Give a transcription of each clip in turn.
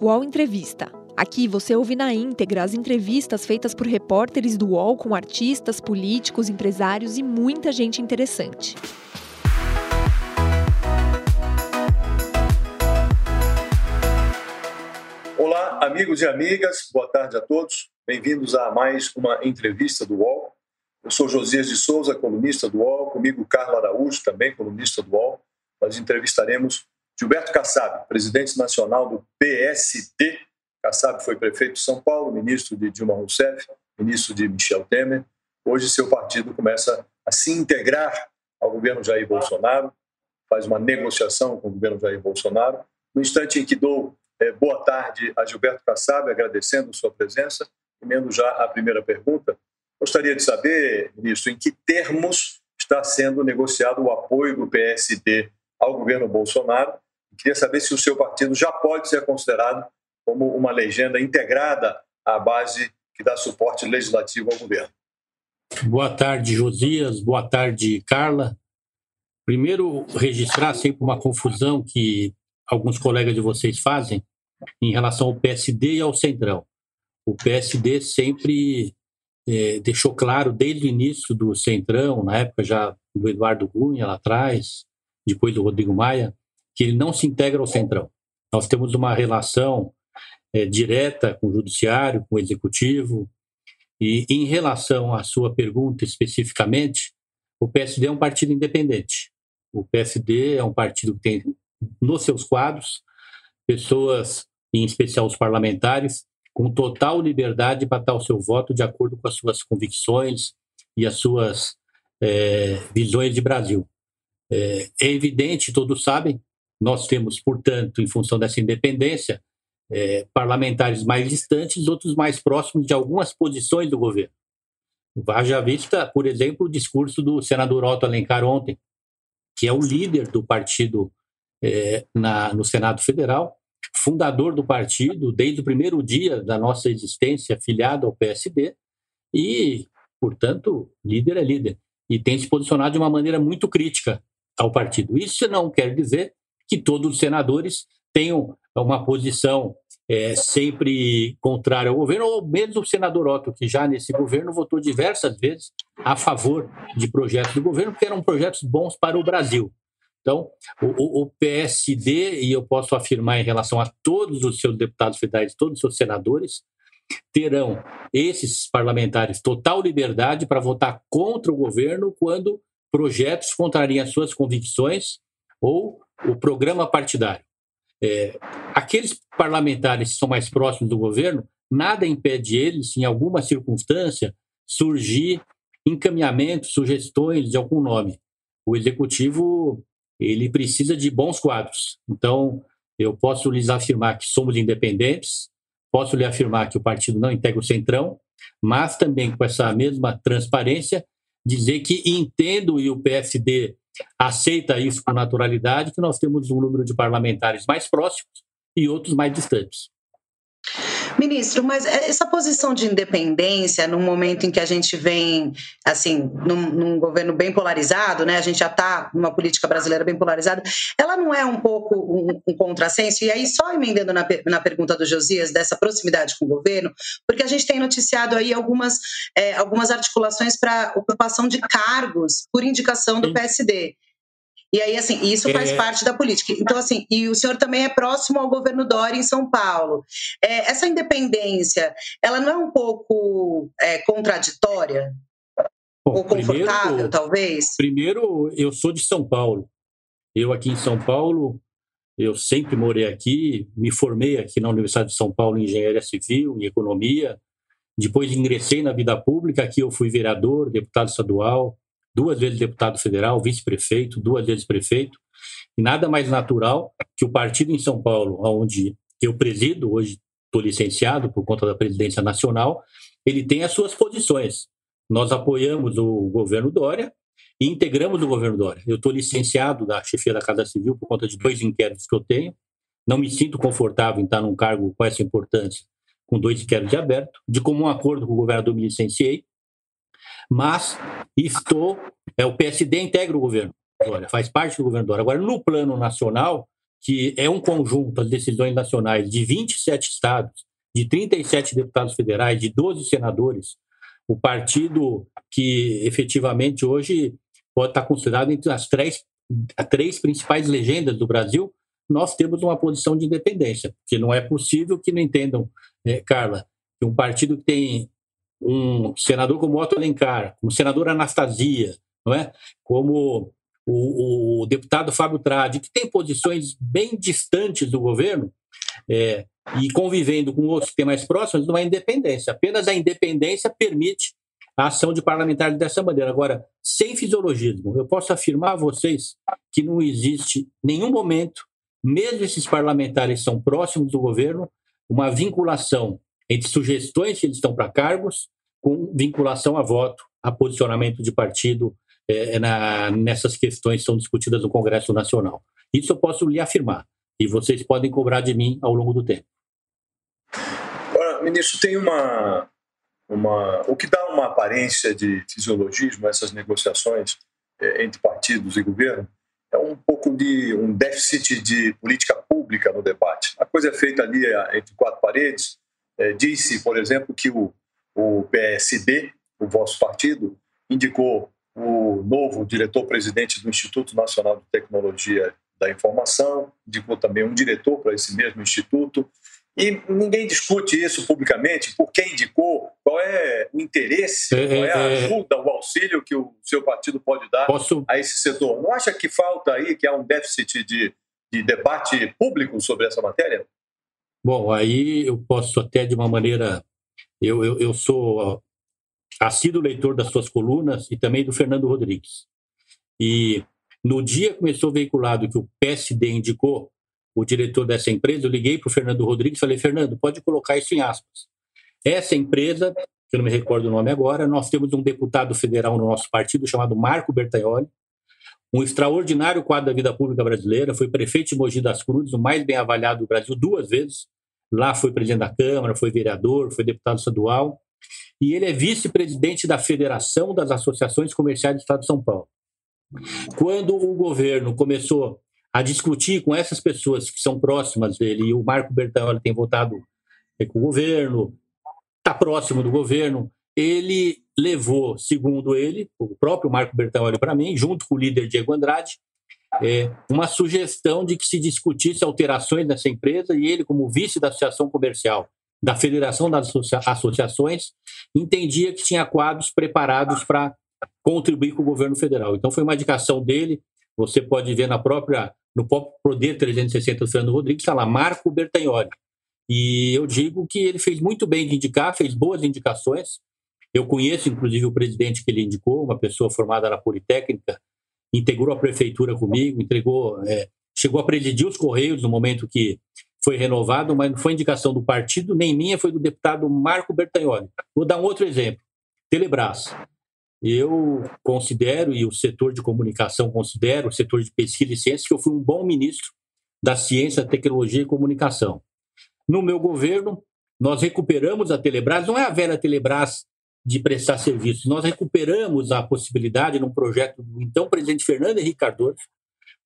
UOL Entrevista. Aqui você ouve na íntegra as entrevistas feitas por repórteres do UOL com artistas, políticos, empresários e muita gente interessante. Olá, amigos e amigas, boa tarde a todos. Bem-vindos a mais uma entrevista do UOL. Eu sou Josias de Souza, colunista do UOL, comigo Carla Araújo, também colunista do UOL. Nós entrevistaremos Gilberto Kassab, presidente nacional do PSD. Kassab foi prefeito de São Paulo, ministro de Dilma Rousseff, ministro de Michel Temer. Hoje seu partido começa a se integrar ao governo Jair Bolsonaro, faz uma negociação com o governo Jair Bolsonaro. No instante em que dou é, boa tarde a Gilberto Kassab, agradecendo sua presença, emendo já a primeira pergunta. Gostaria de saber, ministro, em que termos está sendo negociado o apoio do PSD ao governo Bolsonaro Queria saber se o seu partido já pode ser considerado como uma legenda integrada à base que dá suporte legislativo ao governo. Boa tarde, Josias. Boa tarde, Carla. Primeiro, registrar sempre uma confusão que alguns colegas de vocês fazem em relação ao PSD e ao Centrão. O PSD sempre é, deixou claro, desde o início do Centrão, na época já do Eduardo Cunha lá atrás, depois do Rodrigo Maia, que ele não se integra ao Centrão. Nós temos uma relação é, direta com o Judiciário, com o Executivo, e em relação à sua pergunta especificamente, o PSD é um partido independente. O PSD é um partido que tem nos seus quadros pessoas, em especial os parlamentares, com total liberdade para dar o seu voto de acordo com as suas convicções e as suas é, visões de Brasil. É, é evidente, todos sabem, nós temos, portanto, em função dessa independência, é, parlamentares mais distantes, outros mais próximos de algumas posições do governo. Haja vista, por exemplo, o discurso do senador Otto Alencar ontem, que é o líder do partido é, na, no Senado Federal, fundador do partido desde o primeiro dia da nossa existência, afiliado ao PSD, e, portanto, líder é líder. E tem se posicionado de uma maneira muito crítica ao partido. Isso não quer dizer que todos os senadores tenham uma posição é, sempre contrária ao governo, ou mesmo o senador Otto, que já nesse governo votou diversas vezes a favor de projetos do governo, porque eram projetos bons para o Brasil. Então, o, o, PSD, e eu posso afirmar em relação a todos os seus deputados federais, todos os seus senadores, terão esses parlamentares total liberdade para votar contra o governo quando projetos contrariam as suas convicções ou o programa partidário. É, aqueles parlamentares que são mais próximos do governo, nada impede eles, em alguma circunstância, surgir encaminhamentos, sugestões de algum nome. O executivo ele precisa de bons quadros. Então, eu posso lhes afirmar que somos independentes, posso lhe afirmar que o partido não integra o centrão, mas também com essa mesma transparência dizer que entendo e o PSD aceita isso com naturalidade, que nós temos um número de parlamentares mais próximos e outros mais distantes. Ministro, mas essa posição de independência, no momento em que a gente vem, assim, num, num governo bem polarizado, né? A gente já está numa política brasileira bem polarizada, ela não é um pouco um, um contrassenso? E aí, só emendando na, na pergunta do Josias, dessa proximidade com o governo, porque a gente tem noticiado aí algumas, é, algumas articulações para ocupação de cargos por indicação do PSD. E aí, assim, isso faz é... parte da política. Então, assim, e o senhor também é próximo ao governo Dória em São Paulo. É, essa independência, ela não é um pouco é, contraditória? Bom, ou confortável, primeiro, talvez? Primeiro, eu sou de São Paulo. Eu aqui em São Paulo, eu sempre morei aqui, me formei aqui na Universidade de São Paulo em Engenharia Civil, em Economia. Depois ingressei na vida pública, aqui eu fui vereador, deputado estadual, duas vezes deputado federal, vice-prefeito, duas vezes prefeito, e nada mais natural que o partido em São Paulo, onde eu presido, hoje estou licenciado por conta da presidência nacional, ele tem as suas posições. Nós apoiamos o governo Dória e integramos o governo Dória. Eu estou licenciado da chefia da Casa Civil por conta de dois inquéritos que eu tenho. Não me sinto confortável em estar num cargo com essa importância, com dois inquéritos abertos. De comum acordo com o governador, me licenciei mas estou. É, o PSD integra o governo Dória, faz parte do governo Dória. Agora, no plano nacional, que é um conjunto, as decisões nacionais, de 27 estados, de 37 deputados federais, de 12 senadores, o partido que efetivamente hoje pode estar considerado entre as três, as três principais legendas do Brasil, nós temos uma posição de independência, porque não é possível que não entendam, é, Carla, que um partido que tem um senador como Otto Alencar, como senador Anastasia, não é? como o, o deputado Fábio Tradi, que tem posições bem distantes do governo, é, e convivendo com outros que têm mais próximos, não é independência. Apenas a independência permite a ação de parlamentares dessa maneira. Agora, sem fisiologismo, eu posso afirmar a vocês que não existe nenhum momento, mesmo esses parlamentares são próximos do governo, uma vinculação entre sugestões que eles estão para cargos com vinculação a voto, a posicionamento de partido é, na, nessas questões que são discutidas no Congresso Nacional. Isso eu posso lhe afirmar, e vocês podem cobrar de mim ao longo do tempo. Agora, ministro, tem uma, uma. O que dá uma aparência de fisiologismo essas negociações é, entre partidos e governo é um pouco de um déficit de política pública no debate. A coisa é feita ali é, entre quatro paredes, é, disse, por exemplo, que o, o PSD, o vosso partido, indicou o novo diretor-presidente do Instituto Nacional de Tecnologia da Informação, indicou também um diretor para esse mesmo instituto, e ninguém discute isso publicamente, por quem indicou, qual é o interesse, é, qual é a é, é. ajuda, o auxílio que o seu partido pode dar posso... a esse setor. Não acha que falta aí, que há um déficit de, de debate público sobre essa matéria? Bom, aí eu posso até de uma maneira. Eu, eu, eu sou assíduo leitor das suas colunas e também do Fernando Rodrigues. E no dia que começou veiculado que o PSD indicou o diretor dessa empresa, eu liguei para o Fernando Rodrigues e falei: Fernando, pode colocar isso em aspas. Essa empresa, que eu não me recordo o nome agora, nós temos um deputado federal no nosso partido chamado Marco Bertaioli, um extraordinário quadro da vida pública brasileira, foi prefeito de Mogi das Cruzes, o mais bem avaliado do Brasil duas vezes. Lá foi presidente da Câmara, foi vereador, foi deputado estadual. E ele é vice-presidente da Federação das Associações Comerciais do Estado de São Paulo. Quando o governo começou a discutir com essas pessoas que são próximas dele, e o Marco Bertaioli tem votado com o governo, está próximo do governo, ele levou, segundo ele, o próprio Marco Bertaioli para mim, junto com o líder Diego Andrade, é, uma sugestão de que se discutisse alterações nessa empresa e ele, como vice da Associação Comercial da Federação das Associações, entendia que tinha quadros preparados para contribuir com o governo federal. Então foi uma indicação dele, você pode ver na própria no próprio Poder 360 do Fernando Rodrigues, está lá, Marco Bertagnoli. E eu digo que ele fez muito bem de indicar, fez boas indicações, eu conheço, inclusive, o presidente que ele indicou, uma pessoa formada na Politécnica, integrou a prefeitura comigo, entregou, é, chegou a presidir os Correios no momento que foi renovado, mas não foi indicação do partido, nem minha, foi do deputado Marco Bertagnoli. Vou dar um outro exemplo. Telebrás. Eu considero, e o setor de comunicação considera, o setor de pesquisa e ciência, que eu fui um bom ministro da ciência, tecnologia e comunicação. No meu governo, nós recuperamos a Telebrás, não é a velha Telebrás de prestar serviços. Nós recuperamos a possibilidade, num projeto do então presidente Fernando Henrique Cardoso,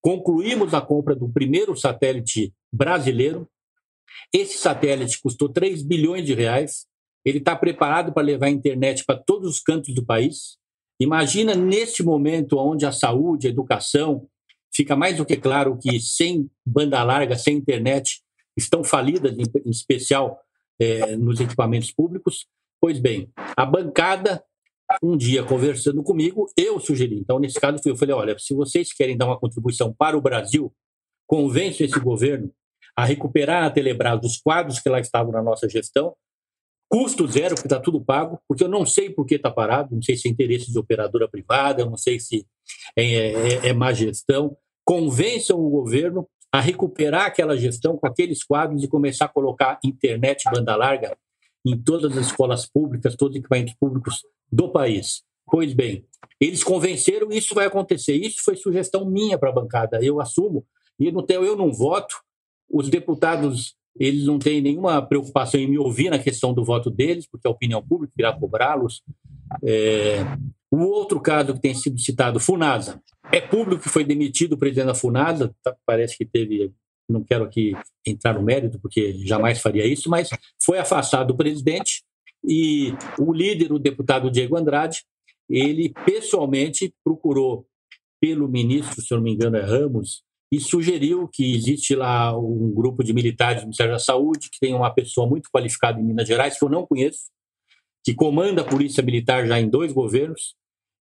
concluímos a compra do primeiro satélite brasileiro. Esse satélite custou 3 bilhões de reais. Ele está preparado para levar a internet para todos os cantos do país. Imagina neste momento onde a saúde, a educação, fica mais do que claro que sem banda larga, sem internet, estão falidas, em especial é, nos equipamentos públicos. Pois bem, a bancada, um dia conversando comigo, eu sugeri. Então, nesse caso, eu falei: olha, se vocês querem dar uma contribuição para o Brasil, convençam esse governo a recuperar a Telebrás dos quadros que lá estavam na nossa gestão, custo zero, porque está tudo pago, porque eu não sei por que está parado, não sei se é interesse de operadora privada, não sei se é, é, é má gestão. Convençam o governo a recuperar aquela gestão com aqueles quadros e começar a colocar internet banda larga em todas as escolas públicas, todos os equipamentos públicos do país. Pois bem, eles convenceram isso vai acontecer. Isso foi sugestão minha para a bancada, eu assumo. E não tenho, eu não voto, os deputados eles não têm nenhuma preocupação em me ouvir na questão do voto deles, porque a opinião pública irá cobrá-los. É... O outro caso que tem sido citado, Funasa. É público que foi demitido o presidente da Funasa, tá, parece que teve não quero aqui entrar no mérito, porque jamais faria isso, mas foi afastado o presidente e o líder, o deputado Diego Andrade, ele pessoalmente procurou pelo ministro, se eu não me engano é Ramos, e sugeriu que existe lá um grupo de militares do Ministério da Saúde, que tem uma pessoa muito qualificada em Minas Gerais, que eu não conheço, que comanda a Polícia Militar já em dois governos,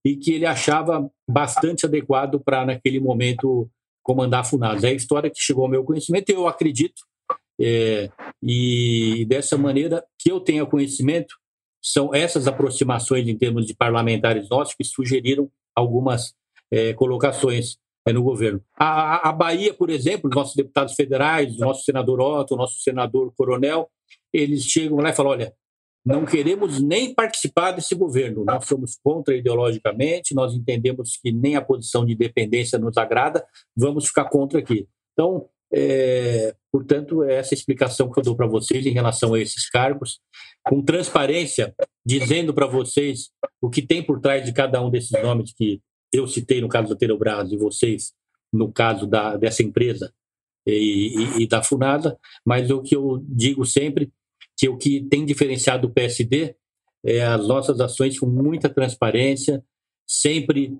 e que ele achava bastante adequado para, naquele momento, comandar a FUNAS. É a história que chegou ao meu conhecimento e eu acredito, é, e dessa maneira que eu tenha conhecimento, são essas aproximações em termos de parlamentares nossos que sugeriram algumas é, colocações é, no governo. A, a, Bahia, por exemplo, os nossos deputados federais, nosso senador Otto, nosso senador Coronel, eles chegam lá e falam: olha, não queremos nem participar desse governo. Nós somos contra ideologicamente, nós entendemos que nem a posição de independência nos agrada, vamos ficar contra aqui. Então, é, portanto, é essa explicação que eu dou para vocês em relação a esses cargos, com transparência, dizendo para vocês o que tem por trás de cada um desses nomes que eu citei no caso da Telebrás e vocês no caso da, dessa empresa e, e, e da Funasa, mas o que eu digo sempre que o que tem diferenciado o PSD é as nossas ações com muita transparência, sempre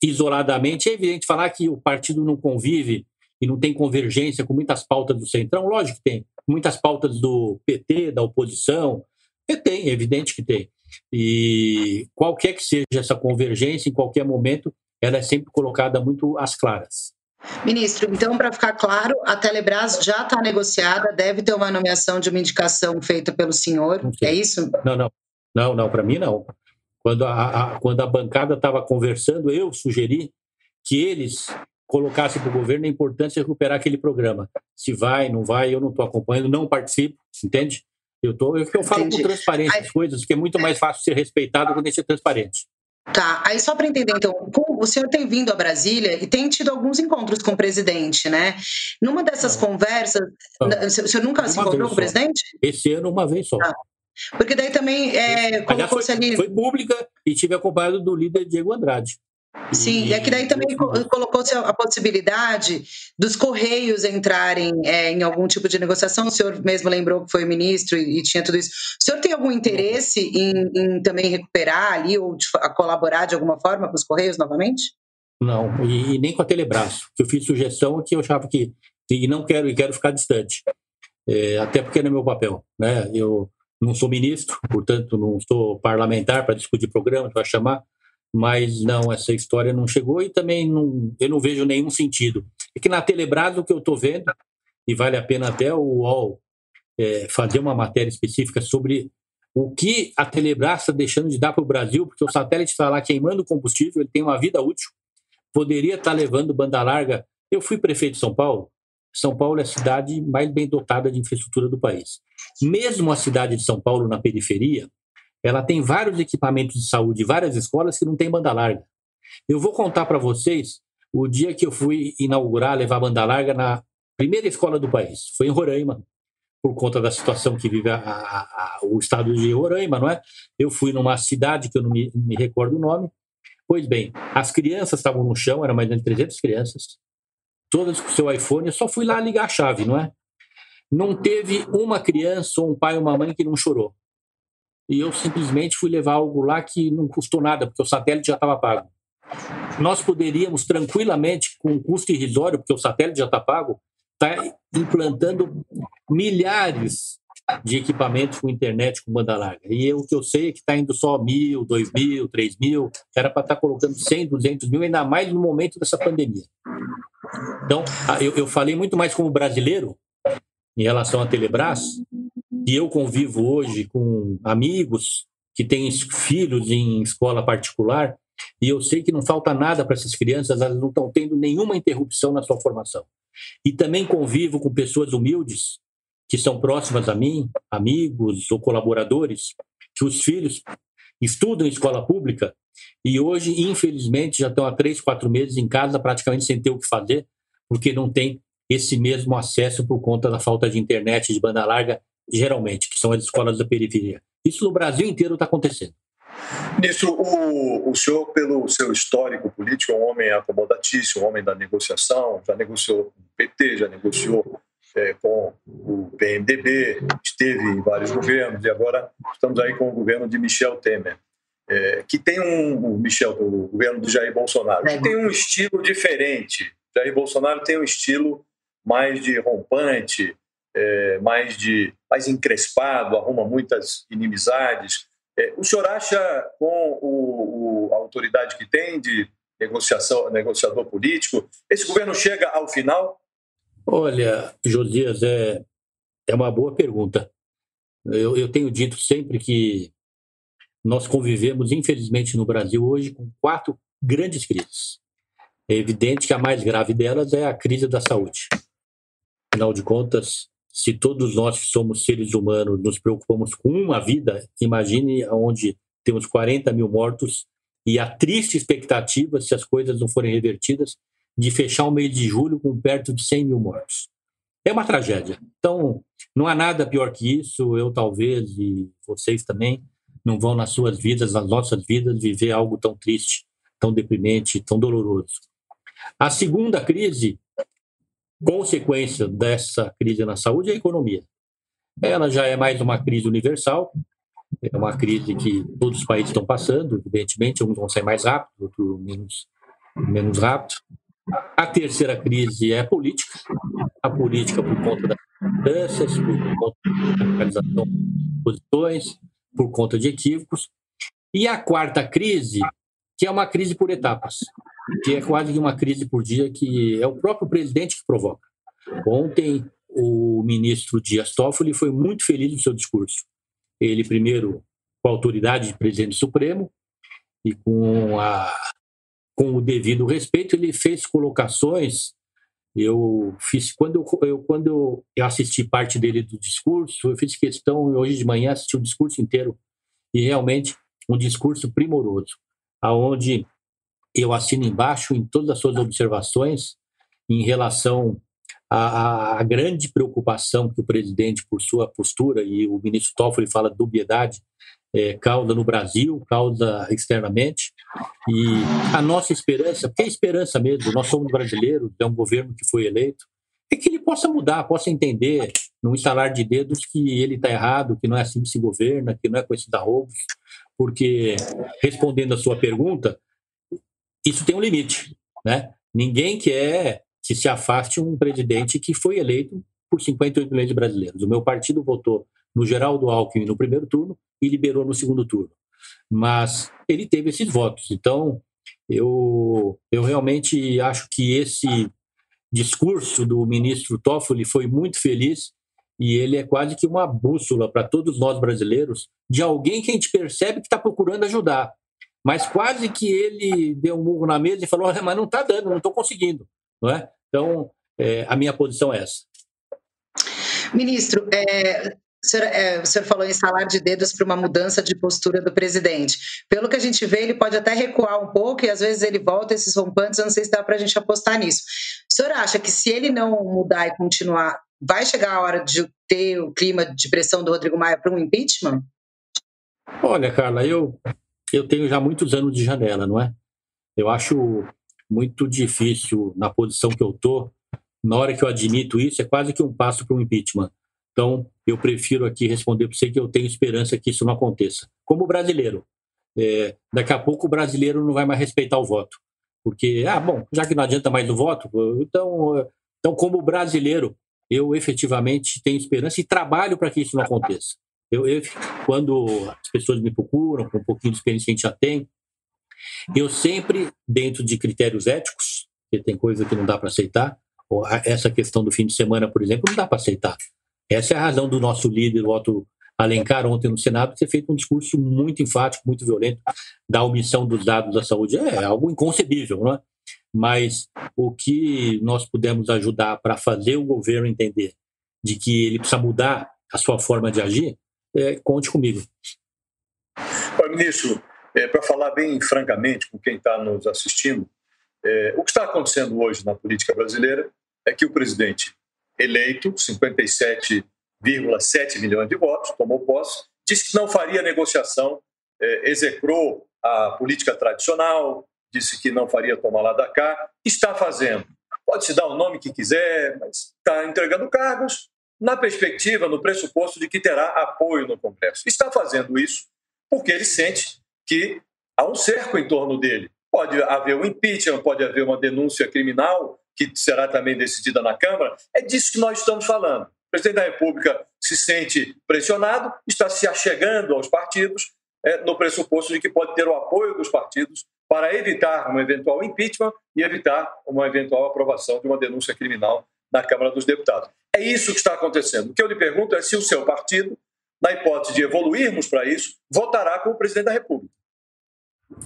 isoladamente. É evidente falar que o partido não convive e não tem convergência com muitas pautas do Centrão, lógico que tem. Muitas pautas do PT, da oposição, tem, é evidente que tem. E qualquer que seja essa convergência, em qualquer momento, ela é sempre colocada muito às claras. Ministro, então, para ficar claro, a Telebrás já está negociada, deve ter uma nomeação de uma indicação feita pelo senhor, é isso? Não, não. Não, não, para mim não. Quando a, a, quando a bancada estava conversando, eu sugeri que eles colocassem para o governo a importância de recuperar aquele programa. Se vai, não vai, eu não estou acompanhando, não participo, entende? Eu, tô, eu, eu falo Entendi. com transparência as coisas, que é muito mais fácil ser respeitado quando ser transparente. Tá, aí só para entender, então, o senhor tem vindo a Brasília e tem tido alguns encontros com o presidente, né? Numa dessas não. conversas, não. o senhor nunca uma se encontrou com o presidente? Esse ano, uma vez só. Ah. Porque daí também é, colocou-se ali. Foi pública e tive acompanhado do líder Diego Andrade. Sim, e, e aqui daí também colocou-se a possibilidade dos Correios entrarem é, em algum tipo de negociação. O senhor mesmo lembrou que foi ministro e, e tinha tudo isso. O senhor tem algum interesse em, em também recuperar ali ou de, colaborar de alguma forma com os Correios novamente? Não, e, e nem com a Telebrás. Eu fiz sugestão que eu achava que. E não quero, e quero ficar distante. É, até porque não é meu papel. Né? Eu não sou ministro, portanto, não sou parlamentar para discutir programas, para chamar mas não, essa história não chegou e também não, eu não vejo nenhum sentido. É que na Telebrás o que eu estou vendo, e vale a pena até o UOL é, fazer uma matéria específica sobre o que a Telebrás está deixando de dar para o Brasil, porque o satélite está lá queimando combustível, ele tem uma vida útil, poderia estar tá levando banda larga. Eu fui prefeito de São Paulo, São Paulo é a cidade mais bem dotada de infraestrutura do país. Mesmo a cidade de São Paulo na periferia, ela tem vários equipamentos de saúde, várias escolas que não tem banda larga. Eu vou contar para vocês o dia que eu fui inaugurar, levar banda larga na primeira escola do país. Foi em Roraima, por conta da situação que vive a, a, a, o estado de Roraima, não é? Eu fui numa cidade que eu não me, me recordo o nome. Pois bem, as crianças estavam no chão, eram mais de 300 crianças, todas com seu iPhone. Eu só fui lá ligar a chave, não é? Não teve uma criança, ou um pai ou uma mãe que não chorou e eu simplesmente fui levar algo lá que não custou nada, porque o satélite já estava pago. Nós poderíamos tranquilamente, com um custo irrisório, porque o satélite já está pago, estar tá implantando milhares de equipamentos com internet com banda larga. E o que eu sei é que está indo só mil, dois mil, três mil, era para estar tá colocando 100, 200 mil, ainda mais no momento dessa pandemia. Então, eu, eu falei muito mais como brasileiro em relação à Telebrás, e eu convivo hoje com amigos que têm filhos em escola particular, e eu sei que não falta nada para essas crianças, elas não estão tendo nenhuma interrupção na sua formação. E também convivo com pessoas humildes, que são próximas a mim, amigos ou colaboradores, que os filhos estudam em escola pública e hoje, infelizmente, já estão há três, quatro meses em casa, praticamente sem ter o que fazer, porque não tem esse mesmo acesso por conta da falta de internet, de banda larga geralmente, que são as escolas da periferia. Isso no Brasil inteiro está acontecendo. Ministro, o, o senhor, pelo seu histórico político, é um homem acomodatício, um homem da negociação, já negociou com o PT, já negociou é, com o PMDB, esteve em vários governos e agora estamos aí com o governo de Michel Temer, é, que tem um o Michel, o governo de Jair Bolsonaro, que tem um estilo diferente. Jair Bolsonaro tem um estilo mais de rompante, é, mais de mais encrespado, arruma muitas inimizades. É, o senhor acha, com o, o, a autoridade que tem de negociação, negociador político, esse governo chega ao final Olha, Josias, é, é uma boa pergunta. Eu, eu tenho dito sempre que nós convivemos, infelizmente, no Brasil hoje com quatro grandes crises. É evidente que a mais grave delas é a crise da saúde. Afinal de contas, se todos nós que somos seres humanos nos preocupamos com uma vida, imagine onde temos 40 mil mortos e a triste expectativa, se as coisas não forem revertidas, de fechar o mês de julho com perto de 100 mil mortos. É uma tragédia. Então, não há nada pior que isso. Eu, talvez, e vocês também, não vão nas suas vidas, nas nossas vidas, viver algo tão triste, tão deprimente, tão doloroso. A segunda crise, consequência dessa crise na saúde, é a economia. Ela já é mais uma crise universal, é uma crise que todos os países estão passando, evidentemente, uns vão sair mais rápido, outros menos, menos rápido. A terceira crise é a política. A política por conta das mudanças, por conta da radicalização de posições, por conta de equívocos. E a quarta crise, que é uma crise por etapas, que é quase uma crise por dia, que é o próprio presidente que provoca. Ontem, o ministro Dias Toffoli foi muito feliz no seu discurso. Ele, primeiro, com a autoridade de presidente supremo e com a com o devido respeito, ele fez colocações. Eu fiz quando eu, eu, quando eu assisti parte dele do discurso, eu fiz questão hoje de manhã assisti o discurso inteiro e realmente um discurso primoroso, aonde eu assino embaixo em todas as suas observações em relação à, à, grande preocupação que o presidente, por sua postura, e o ministro Toffoli fala de dubiedade, é, causa no Brasil, causa externamente. E a nossa esperança, porque é esperança mesmo, nós somos brasileiros, é um governo que foi eleito, é que ele possa mudar, possa entender, num instalar de dedos, que ele está errado, que não é assim que se governa, que não é com esses arroubos, porque, respondendo a sua pergunta, isso tem um limite, né? Ninguém quer que se afaste um presidente que foi eleito por 58 milhões de brasileiros. O meu partido votou no Geraldo Alckmin no primeiro turno e liberou no segundo turno. Mas ele teve esses votos. Então, eu, eu realmente acho que esse discurso do ministro Toffoli foi muito feliz e ele é quase que uma bússola para todos nós brasileiros de alguém que a gente percebe que está procurando ajudar. Mas quase que ele deu um murro na mesa e falou: mas não está dando, não estou conseguindo. Não é? Então, é, a minha posição é essa. Ministro, é, o senhor, é, o senhor falou em salar de dedos para uma mudança de postura do presidente. Pelo que a gente vê, ele pode até recuar um pouco e às vezes ele volta esses rompantes. Eu não sei se dá para a gente apostar nisso. O senhor acha que se ele não mudar e continuar, vai chegar a hora de ter o clima de pressão do Rodrigo Maia para um impeachment? Olha, Carla, eu, eu tenho já muitos anos de janela, não é? Eu acho muito difícil, na posição que eu estou, na hora que eu admito isso, é quase que um passo para um impeachment. Então, eu prefiro aqui responder para você que eu tenho esperança que isso não aconteça. Como brasileiro, é, daqui a pouco o brasileiro não vai mais respeitar o voto. Porque, ah, bom, já que não adianta mais o voto, então, então como brasileiro, eu efetivamente tenho esperança e trabalho para que isso não aconteça. Eu, eu, quando as pessoas me procuram, com um pouquinho de experiência que a gente já tem, eu sempre, dentro de critérios éticos, porque tem coisa que não dá para aceitar, essa questão do fim de semana, por exemplo, não dá para aceitar. Essa é a razão do nosso líder, o Otto Alencar, ontem no Senado, ter feito um discurso muito enfático, muito violento da omissão dos dados da saúde. É algo inconcebível, não é? Mas o que nós pudemos ajudar para fazer o governo entender de que ele precisa mudar a sua forma de agir, é, conte comigo. Oi, ministro, é, para falar bem francamente com quem está nos assistindo, é, o que está acontecendo hoje na política brasileira é que o presidente eleito, 57,7 milhões de votos, tomou posse, disse que não faria negociação, é, execrou a política tradicional, disse que não faria tomar lá da cá, está fazendo. pode se dar o nome que quiser, mas está entregando cargos na perspectiva, no pressuposto de que terá apoio no Congresso. Está fazendo isso porque ele sente que há um cerco em torno dele. Pode haver um impeachment, pode haver uma denúncia criminal, que será também decidida na Câmara. É disso que nós estamos falando. O presidente da República se sente pressionado, está se achegando aos partidos, é, no pressuposto de que pode ter o apoio dos partidos para evitar um eventual impeachment e evitar uma eventual aprovação de uma denúncia criminal na Câmara dos Deputados. É isso que está acontecendo. O que eu lhe pergunto é se o seu partido, na hipótese de evoluirmos para isso, votará com o presidente da República.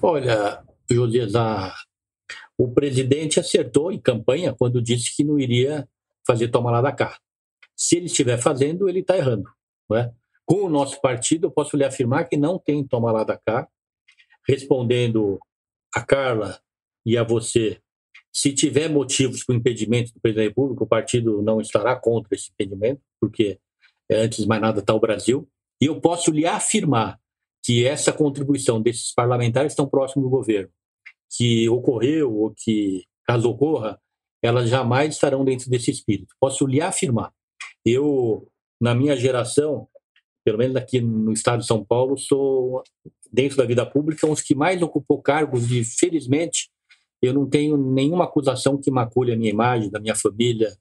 Olha, Josias, a... o presidente acertou em campanha quando disse que não iria fazer tomar lá da cá. Se ele estiver fazendo, ele está errando. Não é? Com o nosso partido, eu posso lhe afirmar que não tem toma lá da cá. Respondendo a Carla e a você, se tiver motivos para o impedimento do presidente da República, o partido não estará contra esse impedimento, porque é, antes de mais nada está o Brasil. E eu posso lhe afirmar que essa contribuição desses parlamentares estão próximos do governo, que ocorreu ou que, caso ocorra, elas jamais estarão dentro desse espírito. Posso lhe afirmar. Eu, na minha geração, pelo menos aqui no estado de São Paulo, sou, dentro da vida pública, um dos que mais ocupou cargos e, felizmente, eu não tenho nenhuma acusação que macule a minha imagem, da minha família.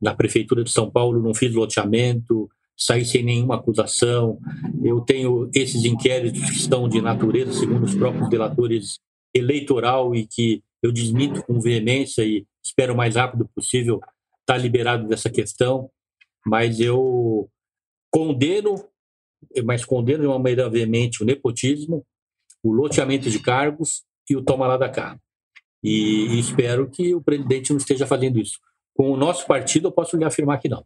Na prefeitura de São Paulo, não fiz loteamento, saí sem nenhuma acusação. Eu tenho esses inquéritos que estão de natureza, segundo os próprios delatores, eleitoral e que eu desmito com veemência e espero o mais rápido possível estar liberado dessa questão. Mas eu condeno mas condeno de uma maneira veemente o nepotismo, o loteamento de cargos e o toma lá da cá. E, e espero que o presidente não esteja fazendo isso. Com o nosso partido, eu posso lhe afirmar que não.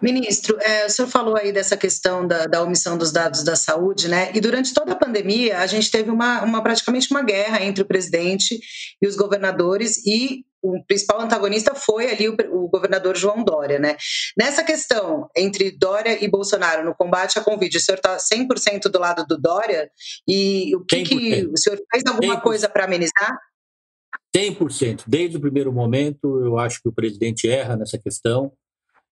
Ministro, é, o senhor falou aí dessa questão da, da, omissão dos dados da saúde, né? E durante toda a pandemia, a gente teve uma, uma praticamente uma guerra entre o presidente e os governadores, e o principal antagonista foi ali o, o, governador João Dória, né? Nessa questão entre Dória e Bolsonaro no combate à Covid, o senhor está 100% do lado do Dória? E o que, que o senhor fez alguma 100%. coisa para amenizar? 100%. Desde o primeiro momento, eu acho que o presidente erra nessa questão.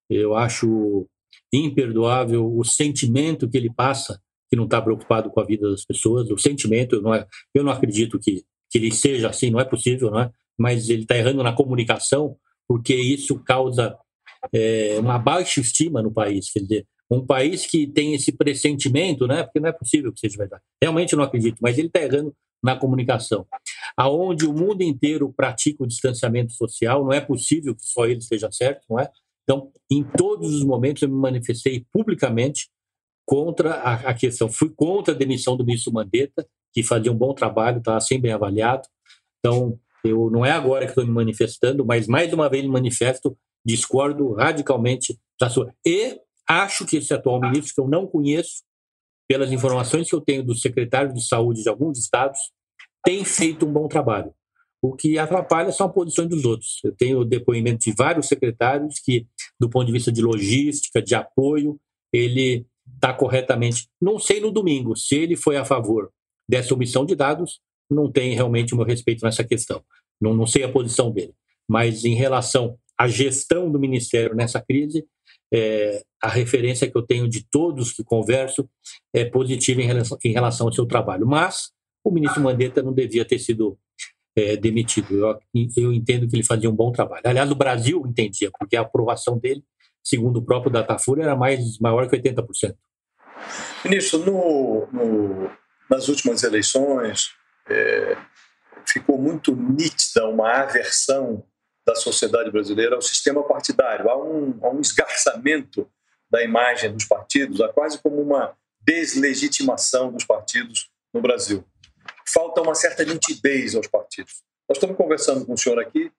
Eu acho imperdoável o sentimento que ele passa, que não está preocupado com a vida das pessoas. O sentimento, eu não, é, eu não acredito que, que ele seja assim, não é possível, não é? Mas ele está errando na comunicação, porque isso causa é, uma baixa estima no país. Quer dizer, um país que tem esse pressentimento, né? Porque não é possível que seja verdade. Realmente não acredito, mas ele está errando na comunicação. Aonde o mundo inteiro pratica o distanciamento social, não é possível que só ele esteja certo, não é? Então, em todos os momentos eu me manifestei publicamente contra a, a questão. Fui contra a demissão do ministro Mandetta, que fazia um bom trabalho, estava sempre bem avaliado. Então, eu não é agora que estou me manifestando, mas mais uma vez me manifesto, discordo radicalmente da sua. E acho que esse atual ministro, que eu não conheço, pelas informações que eu tenho dos secretários de saúde de alguns estados, tem feito um bom trabalho. O que atrapalha são as posições dos outros. Eu tenho depoimento de vários secretários que, do ponto de vista de logística, de apoio, ele está corretamente. Não sei no domingo se ele foi a favor dessa omissão de dados não tem realmente o meu respeito nessa questão. Não, não sei a posição dele. Mas em relação à gestão do Ministério nessa crise, é, a referência que eu tenho de todos que converso é positiva em relação, em relação ao seu trabalho. Mas o ministro Mandetta não devia ter sido é, demitido. Eu, eu entendo que ele fazia um bom trabalho. Aliás, o Brasil entendia, porque a aprovação dele, segundo o próprio Datafolha, era mais, maior que 80%. Ministro, no, no, nas últimas eleições, é, ficou muito nítida uma aversão da sociedade brasileira ao sistema partidário. Há um, há um esgarçamento da imagem dos partidos, há quase como uma deslegitimação dos partidos no Brasil. Falta uma certa nitidez aos partidos. Nós estamos conversando com o senhor aqui,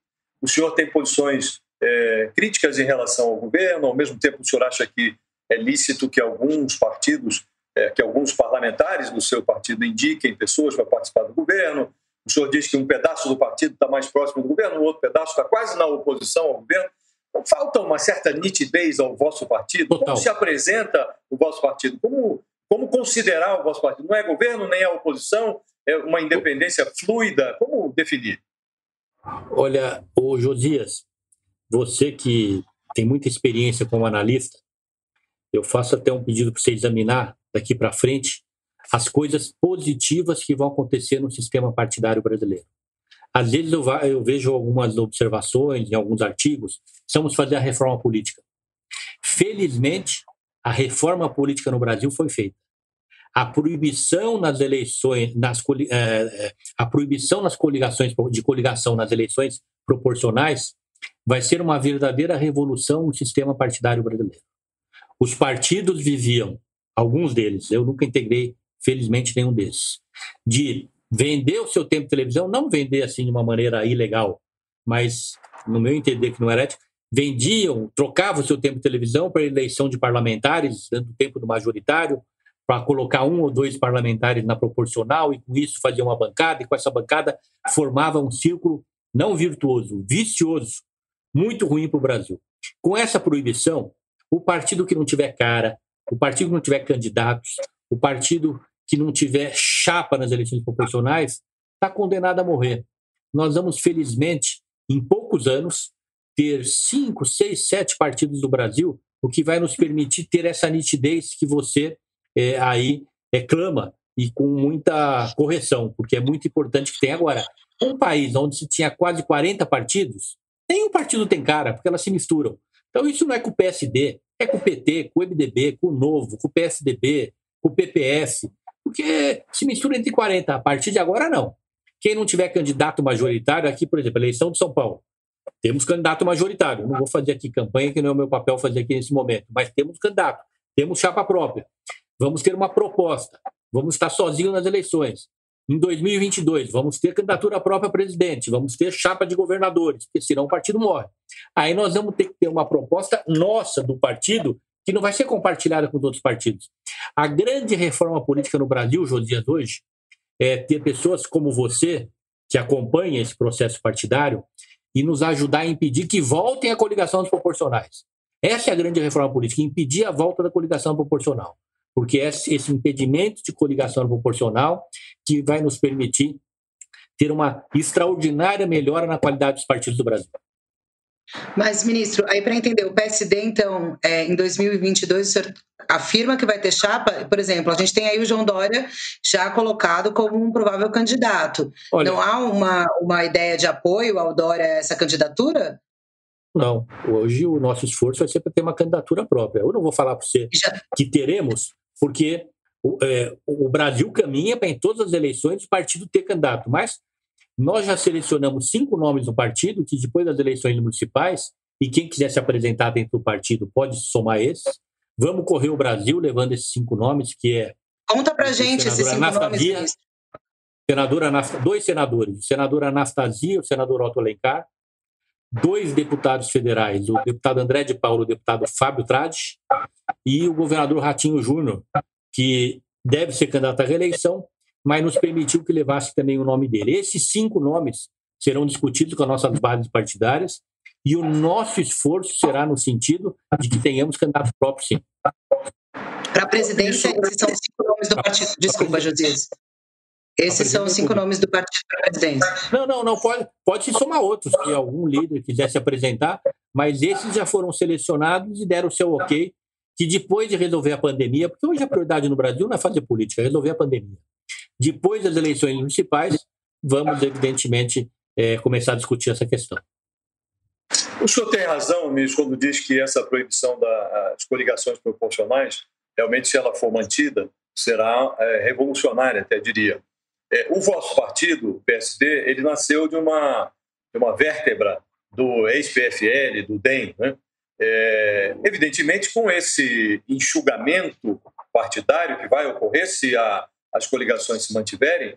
o senhor tem posições é, críticas em relação ao governo, ao mesmo tempo o senhor acha que é lícito que alguns partidos é, que alguns parlamentares do seu partido indiquem pessoas para participar do governo. O senhor diz que um pedaço do partido está mais próximo do governo, o outro pedaço está quase na oposição ao governo. Então, falta uma certa nitidez ao vosso partido. Total. Como se apresenta o vosso partido? Como, como considerar o vosso partido? Não é governo nem é oposição? É uma independência fluida? Como definir? Olha, o Josias, você que tem muita experiência como analista, eu faço até um pedido para você examinar daqui para frente as coisas positivas que vão acontecer no sistema partidário brasileiro. Às vezes eu, eu vejo algumas observações em alguns artigos, precisamos fazer a reforma política. Felizmente, a reforma política no Brasil foi feita. A proibição nas eleições, nas, é, a proibição nas coligações de coligação nas eleições proporcionais vai ser uma verdadeira revolução no sistema partidário brasileiro. Os partidos viviam, alguns deles, eu nunca integrei, felizmente, nenhum desses, de vender o seu tempo de televisão, não vender assim de uma maneira ilegal, mas, no meu entender, que não era ético, vendiam, trocavam o seu tempo de televisão para eleição de parlamentares, dando tempo do majoritário, para colocar um ou dois parlamentares na proporcional e com isso fazia uma bancada, e com essa bancada formava um círculo não virtuoso, vicioso, muito ruim para o Brasil. Com essa proibição, o partido que não tiver cara, o partido que não tiver candidatos, o partido que não tiver chapa nas eleições proporcionais, está condenado a morrer. Nós vamos, felizmente, em poucos anos, ter cinco, seis, sete partidos do Brasil, o que vai nos permitir ter essa nitidez que você é, aí reclama e com muita correção, porque é muito importante que tenha agora. Um país onde se tinha quase 40 partidos, nenhum partido tem cara, porque elas se misturam. Então isso não é com o PSD, é com o PT, com o MDB, com o Novo, com o PSDB, com o PPS, porque se mistura entre 40. A partir de agora, não. Quem não tiver candidato majoritário, aqui, por exemplo, eleição de São Paulo, temos candidato majoritário. Não vou fazer aqui campanha, que não é o meu papel fazer aqui nesse momento, mas temos candidato, temos chapa própria. Vamos ter uma proposta. Vamos estar sozinhos nas eleições. Em 2022, vamos ter candidatura própria a presidente, vamos ter chapa de governadores, porque senão o partido morre. Aí nós vamos ter que ter uma proposta nossa do partido que não vai ser compartilhada com os outros partidos. A grande reforma política no Brasil, Josias, hoje, é ter pessoas como você, que acompanha esse processo partidário, e nos ajudar a impedir que voltem a coligação dos proporcionais. Essa é a grande reforma política, impedir a volta da coligação proporcional. Porque é esse impedimento de coligação proporcional que vai nos permitir ter uma extraordinária melhora na qualidade dos partidos do Brasil. Mas, ministro, aí para entender, o PSD, então, é, em 2022, o senhor afirma que vai ter chapa? Por exemplo, a gente tem aí o João Dória já colocado como um provável candidato. Olha, Não há uma, uma ideia de apoio ao Dória a essa candidatura? Não. Hoje o nosso esforço vai ser para ter uma candidatura própria. Eu não vou falar para você já... que teremos, porque o, é, o Brasil caminha para em todas as eleições o partido ter candidato, mas nós já selecionamos cinco nomes do partido, que depois das eleições municipais, e quem quiser se apresentar dentro do partido pode somar esses. Vamos correr o Brasil levando esses cinco nomes, que é. Conta pra gente esses cinco Anastasia, nomes. Senadora, dois senadores, o senador Anastasia, o senador Otto Alencar, dois deputados federais, o deputado André de Paulo, o deputado Fábio Trades, e o governador Ratinho Júnior, que deve ser candidato à reeleição, mas nos permitiu que levasse também o nome dele. Esses cinco nomes serão discutidos com as nossas bases partidárias e o nosso esforço será no sentido de que tenhamos candidatos próprios, sim. Para a presidência, esses são cinco nomes do partido. Desculpa, Josias. Esses são os cinco nomes do partido para a presidência. Não, não, não pode, pode se somar outros, se algum líder quiser se apresentar, mas esses já foram selecionados e deram o seu ok, que depois de resolver a pandemia, porque hoje a prioridade no Brasil não é fazer política, é resolver a pandemia. Depois das eleições municipais, vamos, evidentemente, é, começar a discutir essa questão. O senhor tem razão, ministro, quando diz que essa proibição das coligações proporcionais, realmente, se ela for mantida, será é, revolucionária, até diria. É, o vosso partido, o PSD, ele nasceu de uma, de uma vértebra do ex-PFL, do DEM. Né? É, evidentemente, com esse enxugamento partidário que vai ocorrer se a as coligações se mantiverem,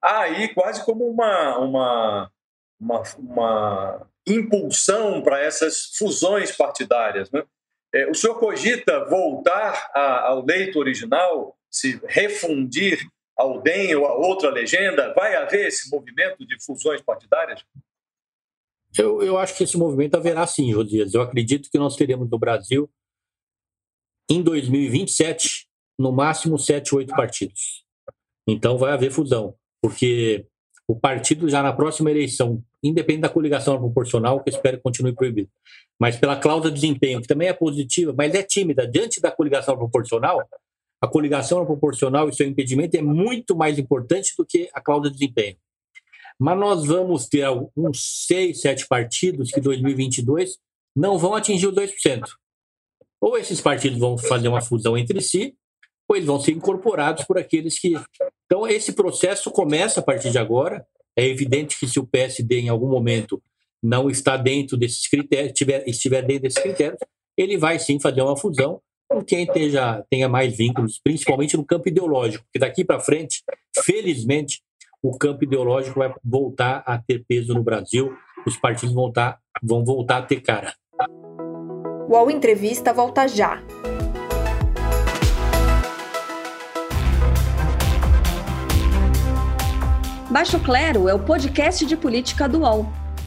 há aí quase como uma, uma, uma, uma impulsão para essas fusões partidárias. Né? É, o senhor cogita voltar a, ao leito original, se refundir ao DEM ou a outra legenda? Vai haver esse movimento de fusões partidárias? Eu, eu acho que esse movimento haverá sim, Josias. Eu acredito que nós teremos no Brasil, em 2027, no máximo sete, oito partidos. Então vai haver fusão, porque o partido já na próxima eleição independente da coligação proporcional, que eu espero que continue proibido. Mas pela cláusula de desempenho, que também é positiva, mas é tímida. Diante da coligação proporcional, a coligação proporcional e seu impedimento é muito mais importante do que a cláusula de desempenho. Mas nós vamos ter uns seis, sete partidos que em 2022 não vão atingir os 2%. Ou esses partidos vão fazer uma fusão entre si, ou eles vão ser incorporados por aqueles que. Então, esse processo começa a partir de agora. É evidente que se o PSD em algum momento não está dentro desses critérios, estiver, dentro desses critérios, ele vai sim fazer uma fusão quem esteja, tenha mais vínculos, principalmente no campo ideológico, porque daqui para frente, felizmente, o campo ideológico vai voltar a ter peso no Brasil, os partidos vão voltar, vão voltar a ter cara. O UOL Entrevista volta já. Baixo Clero é o podcast de política do UOL.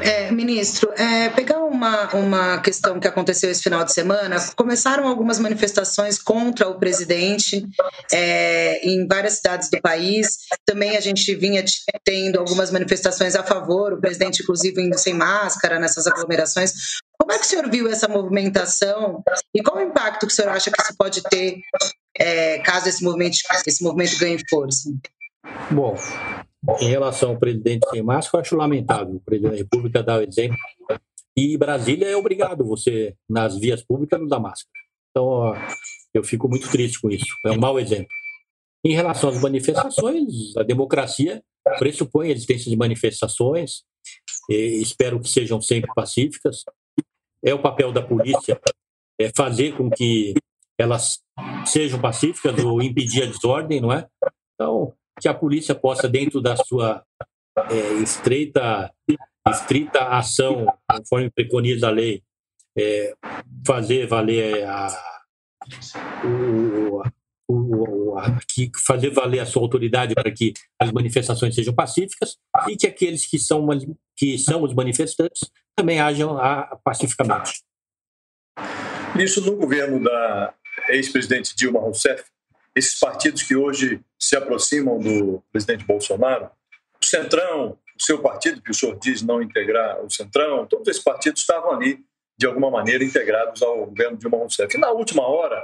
É, ministro, é, pegar uma, uma questão que aconteceu esse final de semana, começaram algumas manifestações contra o presidente é, em várias cidades do país. Também a gente vinha tendo algumas manifestações a favor, o presidente, inclusive, indo sem máscara nessas aglomerações. Como é que o senhor viu essa movimentação e qual o impacto que o senhor acha que isso pode ter é, caso esse movimento, esse movimento ganhe força? Bom, em relação ao presidente sem máscara, eu acho lamentável. O presidente da República dá o exemplo. E Brasília é obrigado você, nas vias públicas, não usar máscara. Então, eu fico muito triste com isso. É um mau exemplo. Em relação às manifestações, a democracia pressupõe a existência de manifestações, espero que sejam sempre pacíficas. É o papel da polícia é fazer com que elas sejam pacíficas ou impedir a desordem, não é? Então, que a polícia possa, dentro da sua é, estreita, estrita ação, conforme preconiza a lei, é, fazer valer a, o, o, a, fazer valer a sua autoridade para que as manifestações sejam pacíficas e que aqueles que são, que são os manifestantes também ajam a, pacificamente. Isso no governo da ex-presidente Dilma Rousseff, esses partidos que hoje se aproximam do presidente Bolsonaro, o Centrão, o seu partido, que o senhor diz não integrar o Centrão, todos esses partidos estavam ali, de alguma maneira, integrados ao governo Dilma Rousseff. E na última hora,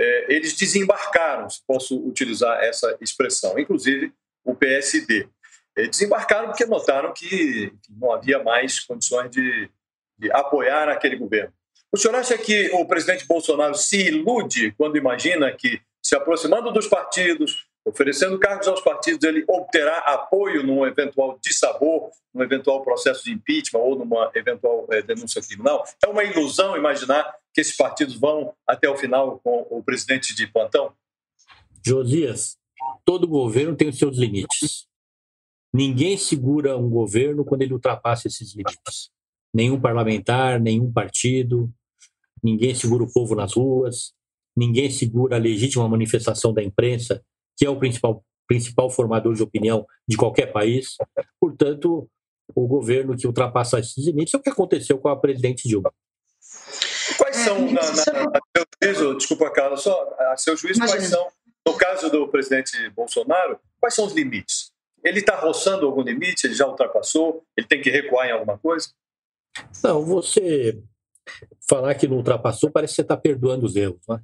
é, eles desembarcaram, se posso utilizar essa expressão, inclusive o PSD. Eles desembarcaram porque notaram que não havia mais condições de, de apoiar aquele governo. O senhor acha que o presidente Bolsonaro se ilude quando imagina que se aproximando dos partidos, oferecendo cargos aos partidos, ele obterá apoio num eventual dissabor, num eventual processo de impeachment ou numa eventual é, denúncia criminal. É uma ilusão imaginar que esses partidos vão até o final com o presidente de plantão? Josias, todo governo tem os seus limites. Ninguém segura um governo quando ele ultrapassa esses limites. Nenhum parlamentar, nenhum partido, ninguém segura o povo nas ruas, ninguém segura a legítima manifestação da imprensa, que é o principal, principal formador de opinião de qualquer país. Portanto, o governo que ultrapassa esses limites é o que aconteceu com a presidente Dilma. Quais são, é, na, na, na, seu juízo, desculpa, Carlos, só a seu juízo, Imagina. quais são, no caso do presidente Bolsonaro, quais são os limites? Ele está roçando algum limite? Ele já ultrapassou? Ele tem que recuar em alguma coisa? Não, você falar que não ultrapassou parece que você está perdoando os erros, né?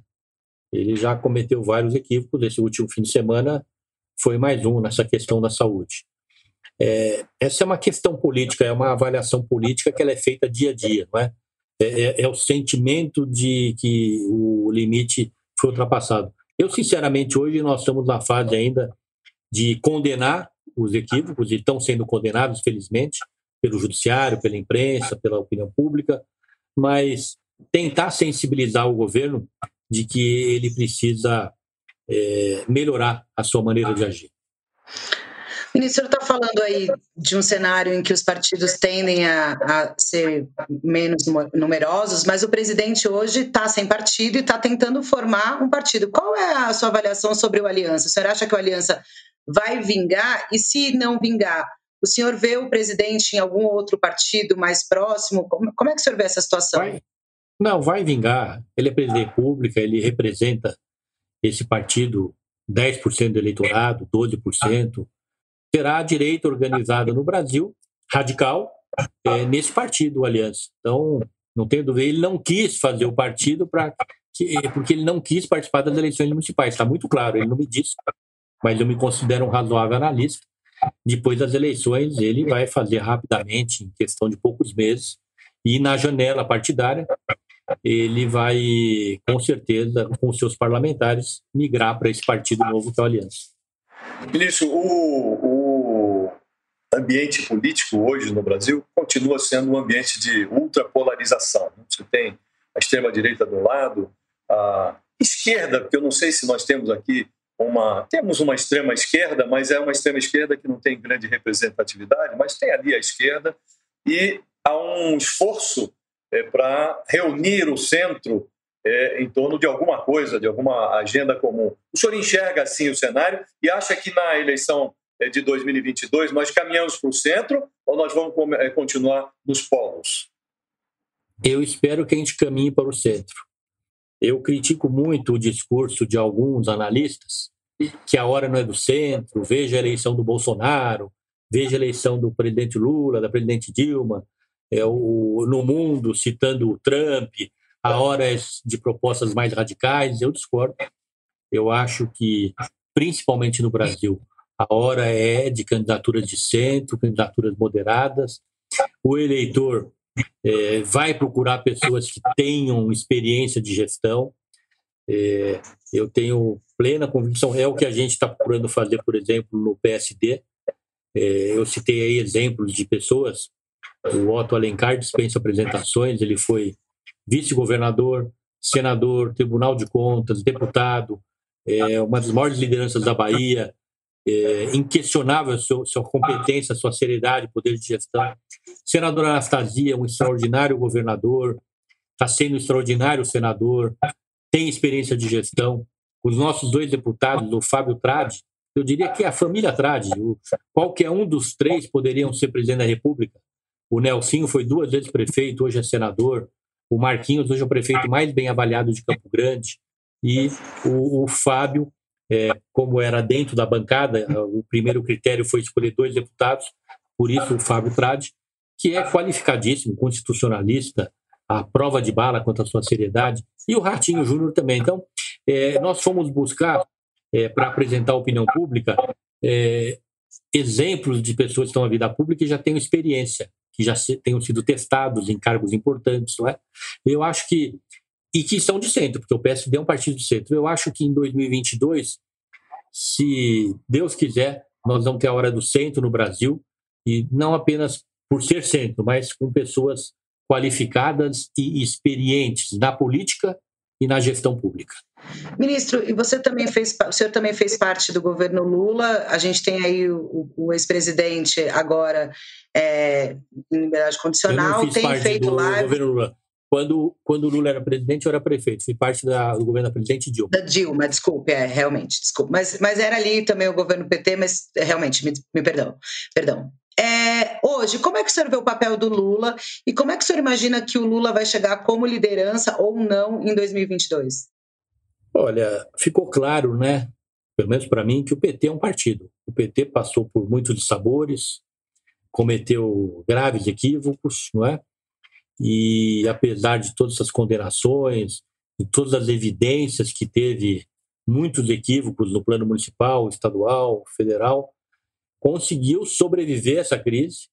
Ele já cometeu vários equívocos. Esse último fim de semana foi mais um nessa questão da saúde. É, essa é uma questão política, é uma avaliação política que ela é feita dia a dia, não é? É, é, é o sentimento de que o limite foi ultrapassado. Eu, sinceramente, hoje nós estamos na fase ainda de condenar os equívocos e estão sendo condenados, felizmente. pelo judiciário, pela imprensa, pela opinião pública, mas tentar sensibilizar o governo de que ele precisa é, melhorar a sua maneira de agir. Ministro, está falando aí de um cenário em que os partidos tendem a, a ser menos numerosos, mas o presidente hoje está sem partido e está tentando formar um partido. Qual é a sua avaliação sobre o Aliança? O senhor acha que o Aliança vai vingar? E se não vingar, o senhor vê o presidente em algum outro partido mais próximo? Como, como é que o senhor vê essa situação? Vai, não, vai vingar. Ele é presidente da República, ele representa esse partido 10% do eleitorado, 12% terá a direita organizada no Brasil, radical, é, nesse partido, Aliança. Então, não tenho dúvida, ele não quis fazer o partido para porque ele não quis participar das eleições municipais, está muito claro, ele não me disse, mas eu me considero um razoável analista. Depois das eleições, ele vai fazer rapidamente, em questão de poucos meses, e na janela partidária, ele vai, com certeza, com seus parlamentares, migrar para esse partido novo que é o Aliança. Ministro, o, o ambiente político hoje no Brasil continua sendo um ambiente de ultrapolarização. Né? Você tem a extrema-direita do lado, a esquerda, porque eu não sei se nós temos aqui uma. Temos uma extrema esquerda, mas é uma extrema esquerda que não tem grande representatividade, mas tem ali a esquerda, e há um esforço é, para reunir o centro é, em torno de alguma coisa, de alguma agenda comum. O senhor enxerga assim o cenário e acha que na eleição é, de 2022 nós caminhamos para o centro ou nós vamos é, continuar nos polos? Eu espero que a gente caminhe para o centro. Eu critico muito o discurso de alguns analistas que a hora não é do centro, veja a eleição do Bolsonaro, veja a eleição do presidente Lula, da presidente Dilma, é, o, no mundo citando o Trump, a hora é de propostas mais radicais, eu discordo. Eu acho que, principalmente no Brasil, a hora é de candidaturas de centro, candidaturas moderadas. O eleitor é, vai procurar pessoas que tenham experiência de gestão. É, eu tenho plena convicção, é o que a gente está procurando fazer, por exemplo, no PSD. É, eu citei aí exemplos de pessoas. O Otto Alencar dispensa apresentações, ele foi vice-governador, senador, Tribunal de Contas, deputado, é, uma das maiores lideranças da Bahia, é, inquestionável sua, sua competência, sua seriedade, poder de gestão. Senador Anastasia, um extraordinário governador, está sendo um extraordinário senador, tem experiência de gestão. Os nossos dois deputados, o Fábio Tradi, eu diria que a família Tradi, qualquer um dos três poderiam ser presidente da República. O Nelsinho foi duas vezes prefeito, hoje é senador. O Marquinhos hoje é o prefeito mais bem avaliado de Campo Grande. E o, o Fábio, é, como era dentro da bancada, o primeiro critério foi escolher dois deputados, por isso o Fábio Tradi, que é qualificadíssimo, constitucionalista, a prova de bala quanto à sua seriedade, e o Ratinho Júnior também. Então, é, nós fomos buscar, é, para apresentar à opinião pública, é, exemplos de pessoas que estão na vida pública e já têm experiência que já tenham sido testados em cargos importantes, não é? Eu acho que e que são de centro, porque o PSD é um partido de centro. Eu acho que em 2022, se Deus quiser, nós vamos ter a hora do centro no Brasil e não apenas por ser centro, mas com pessoas qualificadas e experientes na política e na gestão pública. Ministro, e você também fez, o senhor também fez parte do governo Lula. A gente tem aí o, o ex-presidente agora é, em liberdade condicional, tem feito do live. Governo Lula. Quando, quando o Lula era presidente, eu era prefeito. Fui parte da, do governo da presidente Dilma. Da Dilma, desculpe, é, realmente, desculpe. Mas, mas era ali também o governo PT, mas realmente, me, me perdão. Perdão. Hoje, como é que o senhor vê o papel do Lula e como é que o senhor imagina que o Lula vai chegar como liderança ou não em 2022? Olha, ficou claro, né, pelo menos para mim, que o PT é um partido. O PT passou por muitos sabores, cometeu graves equívocos, não é? E apesar de todas essas condenações, de todas as evidências que teve muitos equívocos no plano municipal, estadual, federal, conseguiu sobreviver a essa crise.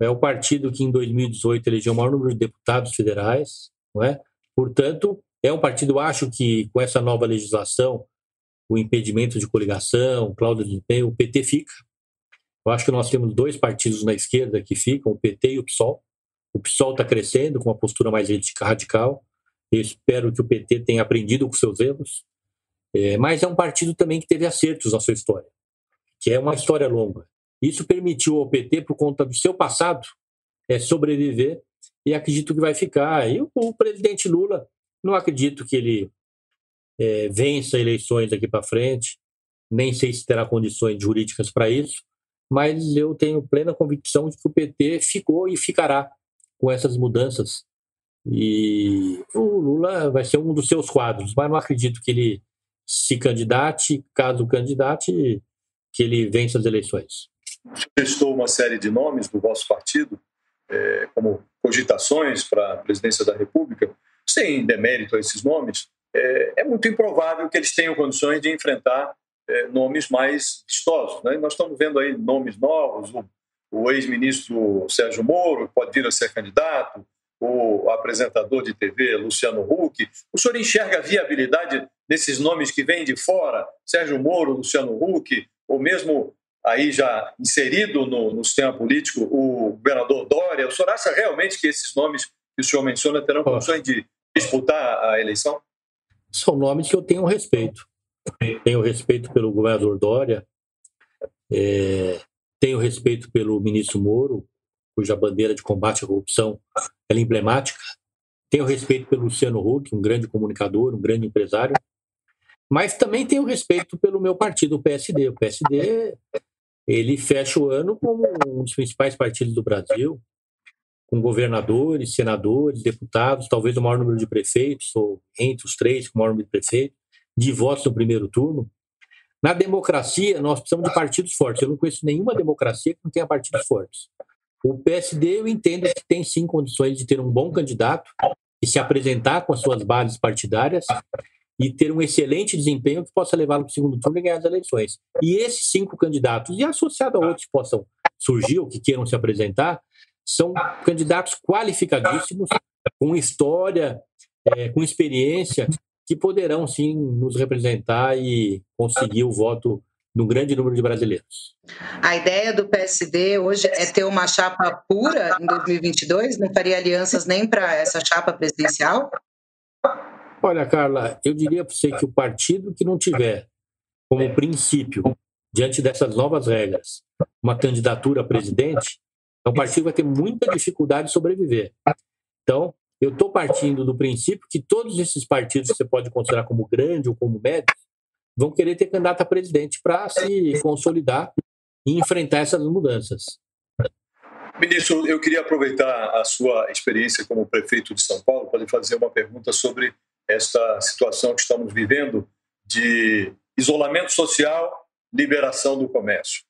É o partido que em 2018 elegeu o maior número de deputados federais, não é? Portanto, é um partido, acho que com essa nova legislação, o impedimento de coligação, cláusula de desempenho, o PT fica. Eu acho que nós temos dois partidos na esquerda que ficam, o PT e o PSOL. O PSOL está crescendo com uma postura mais radical. Eu espero que o PT tenha aprendido com seus erros. É, mas é um partido também que teve acertos na sua história, que é uma história longa. Isso permitiu ao PT, por conta do seu passado, é, sobreviver e acredito que vai ficar. E o, o presidente Lula, não acredito que ele é, vença eleições daqui para frente, nem sei se terá condições jurídicas para isso, mas eu tenho plena convicção de que o PT ficou e ficará com essas mudanças. E o Lula vai ser um dos seus quadros, mas não acredito que ele se candidate, caso candidate, que ele vença as eleições. Testou uma série de nomes do vosso partido é, como cogitações para a presidência da República, sem demérito a esses nomes, é, é muito improvável que eles tenham condições de enfrentar é, nomes mais vistosos. Né? Nós estamos vendo aí nomes novos, o, o ex-ministro Sérgio Moro pode vir a ser candidato, o apresentador de TV Luciano Huck. O senhor enxerga viabilidade nesses nomes que vêm de fora, Sérgio Moro, Luciano Huck, ou mesmo aí já inserido no, no sistema político o governador Dória? O senhor acha realmente que esses nomes que o senhor menciona terão condições de disputar a eleição? São nomes que eu tenho respeito. Tenho respeito pelo governador Dória, é, tenho respeito pelo ministro Moro, cuja bandeira de combate à corrupção é emblemática. Tenho respeito pelo Luciano Huck, um grande comunicador, um grande empresário. Mas também tenho respeito pelo meu partido, o PSD. O PSD ele fecha o ano como um dos principais partidos do Brasil, com governadores, senadores, deputados, talvez o maior número de prefeitos, ou entre os três, com o maior número de prefeitos, de votos no primeiro turno. Na democracia, nós precisamos de partidos fortes. Eu não conheço nenhuma democracia que não tenha partidos fortes. O PSD, eu entendo que tem sim condições de ter um bom candidato e se apresentar com as suas bases partidárias e ter um excelente desempenho que possa levá-lo para o segundo turno e ganhar as eleições. E esses cinco candidatos, e associado a outros que possam surgir ou que queiram se apresentar, são candidatos qualificadíssimos, com história, é, com experiência, que poderão sim nos representar e conseguir o voto de um grande número de brasileiros. A ideia do PSD hoje é ter uma chapa pura em 2022? Não faria alianças nem para essa chapa presidencial? Olha, Carla, eu diria para você que o partido que não tiver como princípio, diante dessas novas regras, uma candidatura a presidente, é um partido vai ter muita dificuldade de sobreviver. Então, eu estou partindo do princípio que todos esses partidos que você pode considerar como grande ou como médio vão querer ter candidato a presidente para se consolidar e enfrentar essas mudanças. Ministro, eu queria aproveitar a sua experiência como prefeito de São Paulo para lhe fazer uma pergunta sobre esta situação que estamos vivendo de isolamento social, liberação do comércio.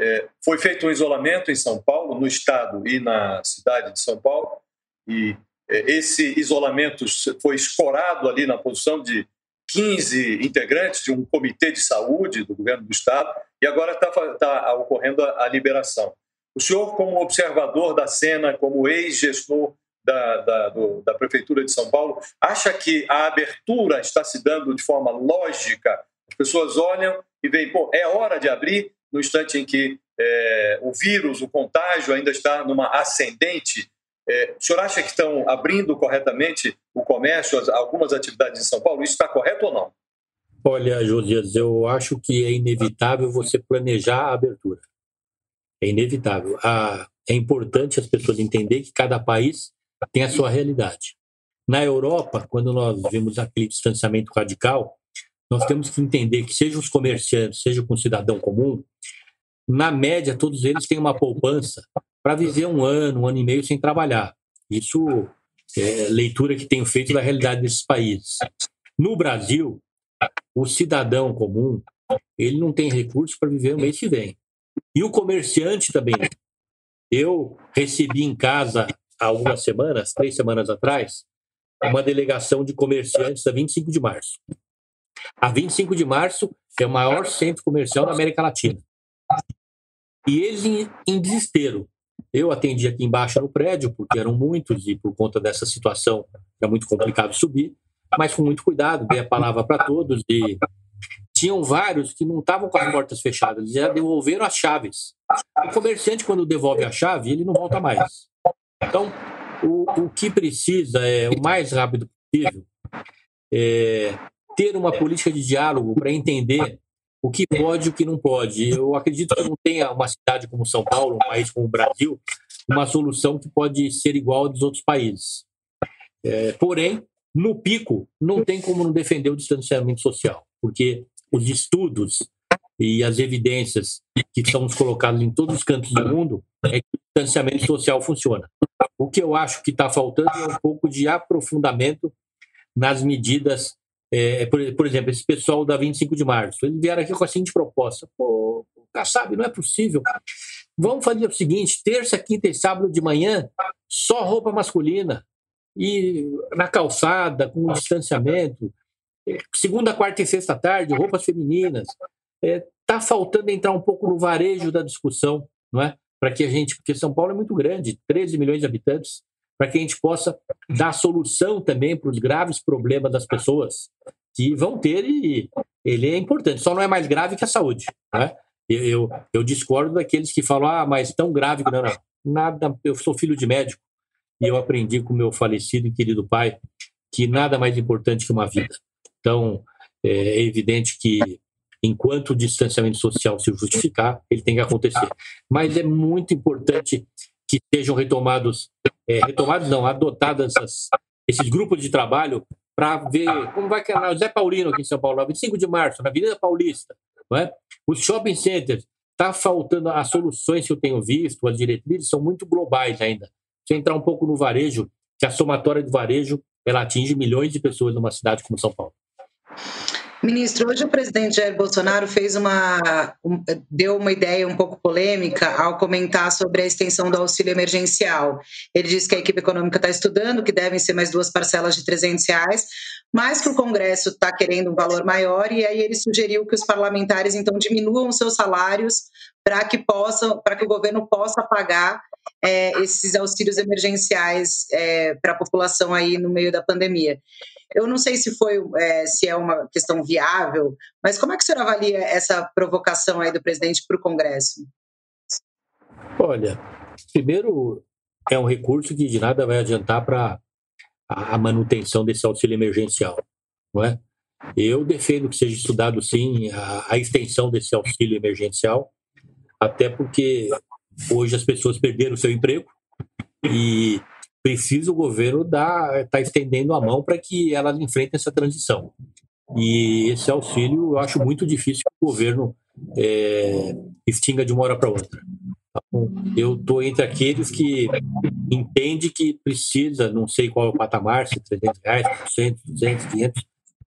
É, foi feito um isolamento em São Paulo, no estado e na cidade de São Paulo, e é, esse isolamento foi escorado ali na posição de 15 integrantes de um comitê de saúde do governo do estado, e agora está tá ocorrendo a, a liberação. O senhor, como observador da cena, como ex-gestor da, da, do, da Prefeitura de São Paulo, acha que a abertura está se dando de forma lógica? As pessoas olham e veem, pô, é hora de abrir no instante em que é, o vírus, o contágio ainda está numa ascendente. É, o senhor acha que estão abrindo corretamente o comércio, algumas atividades em São Paulo? Isso está correto ou não? Olha, Josias, eu acho que é inevitável você planejar a abertura. É inevitável. Ah, é importante as pessoas entenderem que cada país tem a sua realidade. Na Europa, quando nós vimos aquele distanciamento radical, nós temos que entender que, seja os comerciantes, seja com o cidadão comum, na média, todos eles têm uma poupança para viver um ano, um ano e meio sem trabalhar. Isso é leitura que tenho feito da realidade desses países. No Brasil, o cidadão comum ele não tem recursos para viver o mês que vem. E o comerciante também. Eu recebi em casa há algumas semanas, três semanas atrás, uma delegação de comerciantes a 25 de março. A 25 de março é o maior centro comercial da América Latina. E eles em, em desespero. Eu atendi aqui embaixo no prédio, porque eram muitos e por conta dessa situação era muito complicado subir, mas com muito cuidado, dei a palavra para todos e tinham vários que não estavam com as portas fechadas, já devolveram as chaves. O comerciante, quando devolve a chave, ele não volta mais. Então, o, o que precisa é, o mais rápido possível, é, ter uma política de diálogo para entender o que pode e o que não pode. Eu acredito que não tenha uma cidade como São Paulo, um país como o Brasil, uma solução que pode ser igual a dos outros países. É, porém, no pico, não tem como não defender o distanciamento social, porque os estudos e as evidências que estamos colocados em todos os cantos do mundo é que distanciamento social funciona. O que eu acho que está faltando é um pouco de aprofundamento nas medidas. É, por, por, exemplo, esse pessoal da 25 de março, eles vieram aqui com a seguinte proposta: pô, sabe, não é possível. Vamos fazer o seguinte: terça, quinta e sábado de manhã, só roupa masculina e na calçada, com distanciamento. Segunda, quarta e sexta tarde, roupas femininas. Está é, tá faltando entrar um pouco no varejo da discussão, não é? Para que a gente, porque São Paulo é muito grande, 13 milhões de habitantes, para que a gente possa dar solução também para os graves problemas das pessoas que vão ter e ele é importante. Só não é mais grave que a saúde, é? Eu, eu, eu discordo daqueles que falam, ah, mas tão grave que não, não. Nada, eu sou filho de médico e eu aprendi com meu falecido e querido pai que nada mais importante que uma vida. Então, é evidente que enquanto o distanciamento social se justificar, ele tem que acontecer. Mas é muito importante que sejam retomados, é, retomados não, adotadas essas, esses grupos de trabalho para ver como vai que é Zé Paulino aqui em São Paulo, 25 de março, na Avenida Paulista, não é? Os shopping centers, está faltando as soluções que eu tenho visto, as diretrizes são muito globais ainda. Se entrar um pouco no varejo, que a somatória do varejo ela atinge milhões de pessoas numa cidade como São Paulo. Ministro, hoje o presidente Jair Bolsonaro fez uma um, deu uma ideia um pouco polêmica ao comentar sobre a extensão do auxílio emergencial. Ele disse que a equipe econômica está estudando que devem ser mais duas parcelas de 300 reais, mas que o Congresso está querendo um valor maior e aí ele sugeriu que os parlamentares então diminuam seus salários para que possam, para que o governo possa pagar é, esses auxílios emergenciais é, para a população aí no meio da pandemia. Eu não sei se foi é, se é uma questão viável, mas como é que o senhor avalia essa provocação aí do presidente para o Congresso? Olha, primeiro é um recurso que de nada vai adiantar para a manutenção desse auxílio emergencial, não é? Eu defendo que seja estudado sim a, a extensão desse auxílio emergencial, até porque hoje as pessoas perderam o seu emprego e precisa o governo estar tá estendendo a mão para que elas enfrentem essa transição. E esse auxílio eu acho muito difícil que o governo é, extinga de uma hora para outra. Então, eu estou entre aqueles que entende que precisa, não sei qual é o patamar, se 300 reais, 400, 200, 500.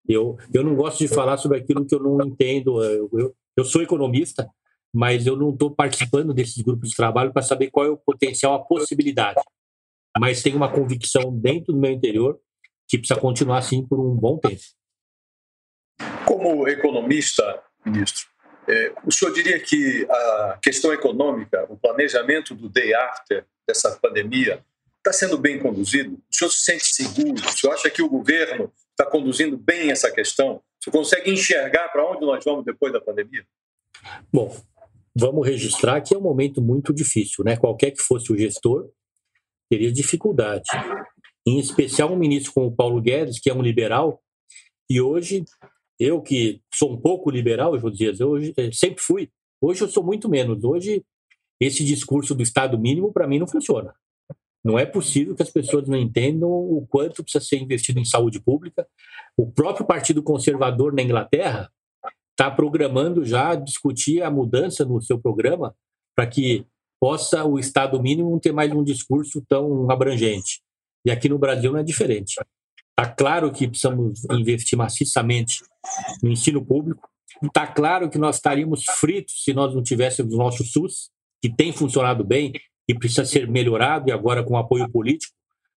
Eu, eu não gosto de falar sobre aquilo que eu não entendo. Eu, eu, eu sou economista, mas eu não estou participando desses grupos de trabalho para saber qual é o potencial, a possibilidade mas tenho uma convicção dentro do meu interior que precisa continuar assim por um bom tempo. Como economista, ministro, é, o senhor diria que a questão econômica, o planejamento do day after dessa pandemia, está sendo bem conduzido? O senhor se sente seguro? O senhor acha que o governo está conduzindo bem essa questão? O senhor consegue enxergar para onde nós vamos depois da pandemia? Bom, vamos registrar que é um momento muito difícil, né? Qualquer que fosse o gestor, teria dificuldade. Em especial um ministro como o Paulo Guedes, que é um liberal, e hoje, eu que sou um pouco liberal, Josias, eu hoje, eh, sempre fui, hoje eu sou muito menos. Hoje, esse discurso do Estado mínimo, para mim, não funciona. Não é possível que as pessoas não entendam o quanto precisa ser investido em saúde pública. O próprio Partido Conservador na Inglaterra está programando já discutir a mudança no seu programa para que possa o Estado mínimo ter mais um discurso tão abrangente. E aqui no Brasil não é diferente. Está claro que precisamos investir maciçamente no ensino público. Está claro que nós estaríamos fritos se nós não tivéssemos o nosso SUS, que tem funcionado bem e precisa ser melhorado, e agora com apoio político,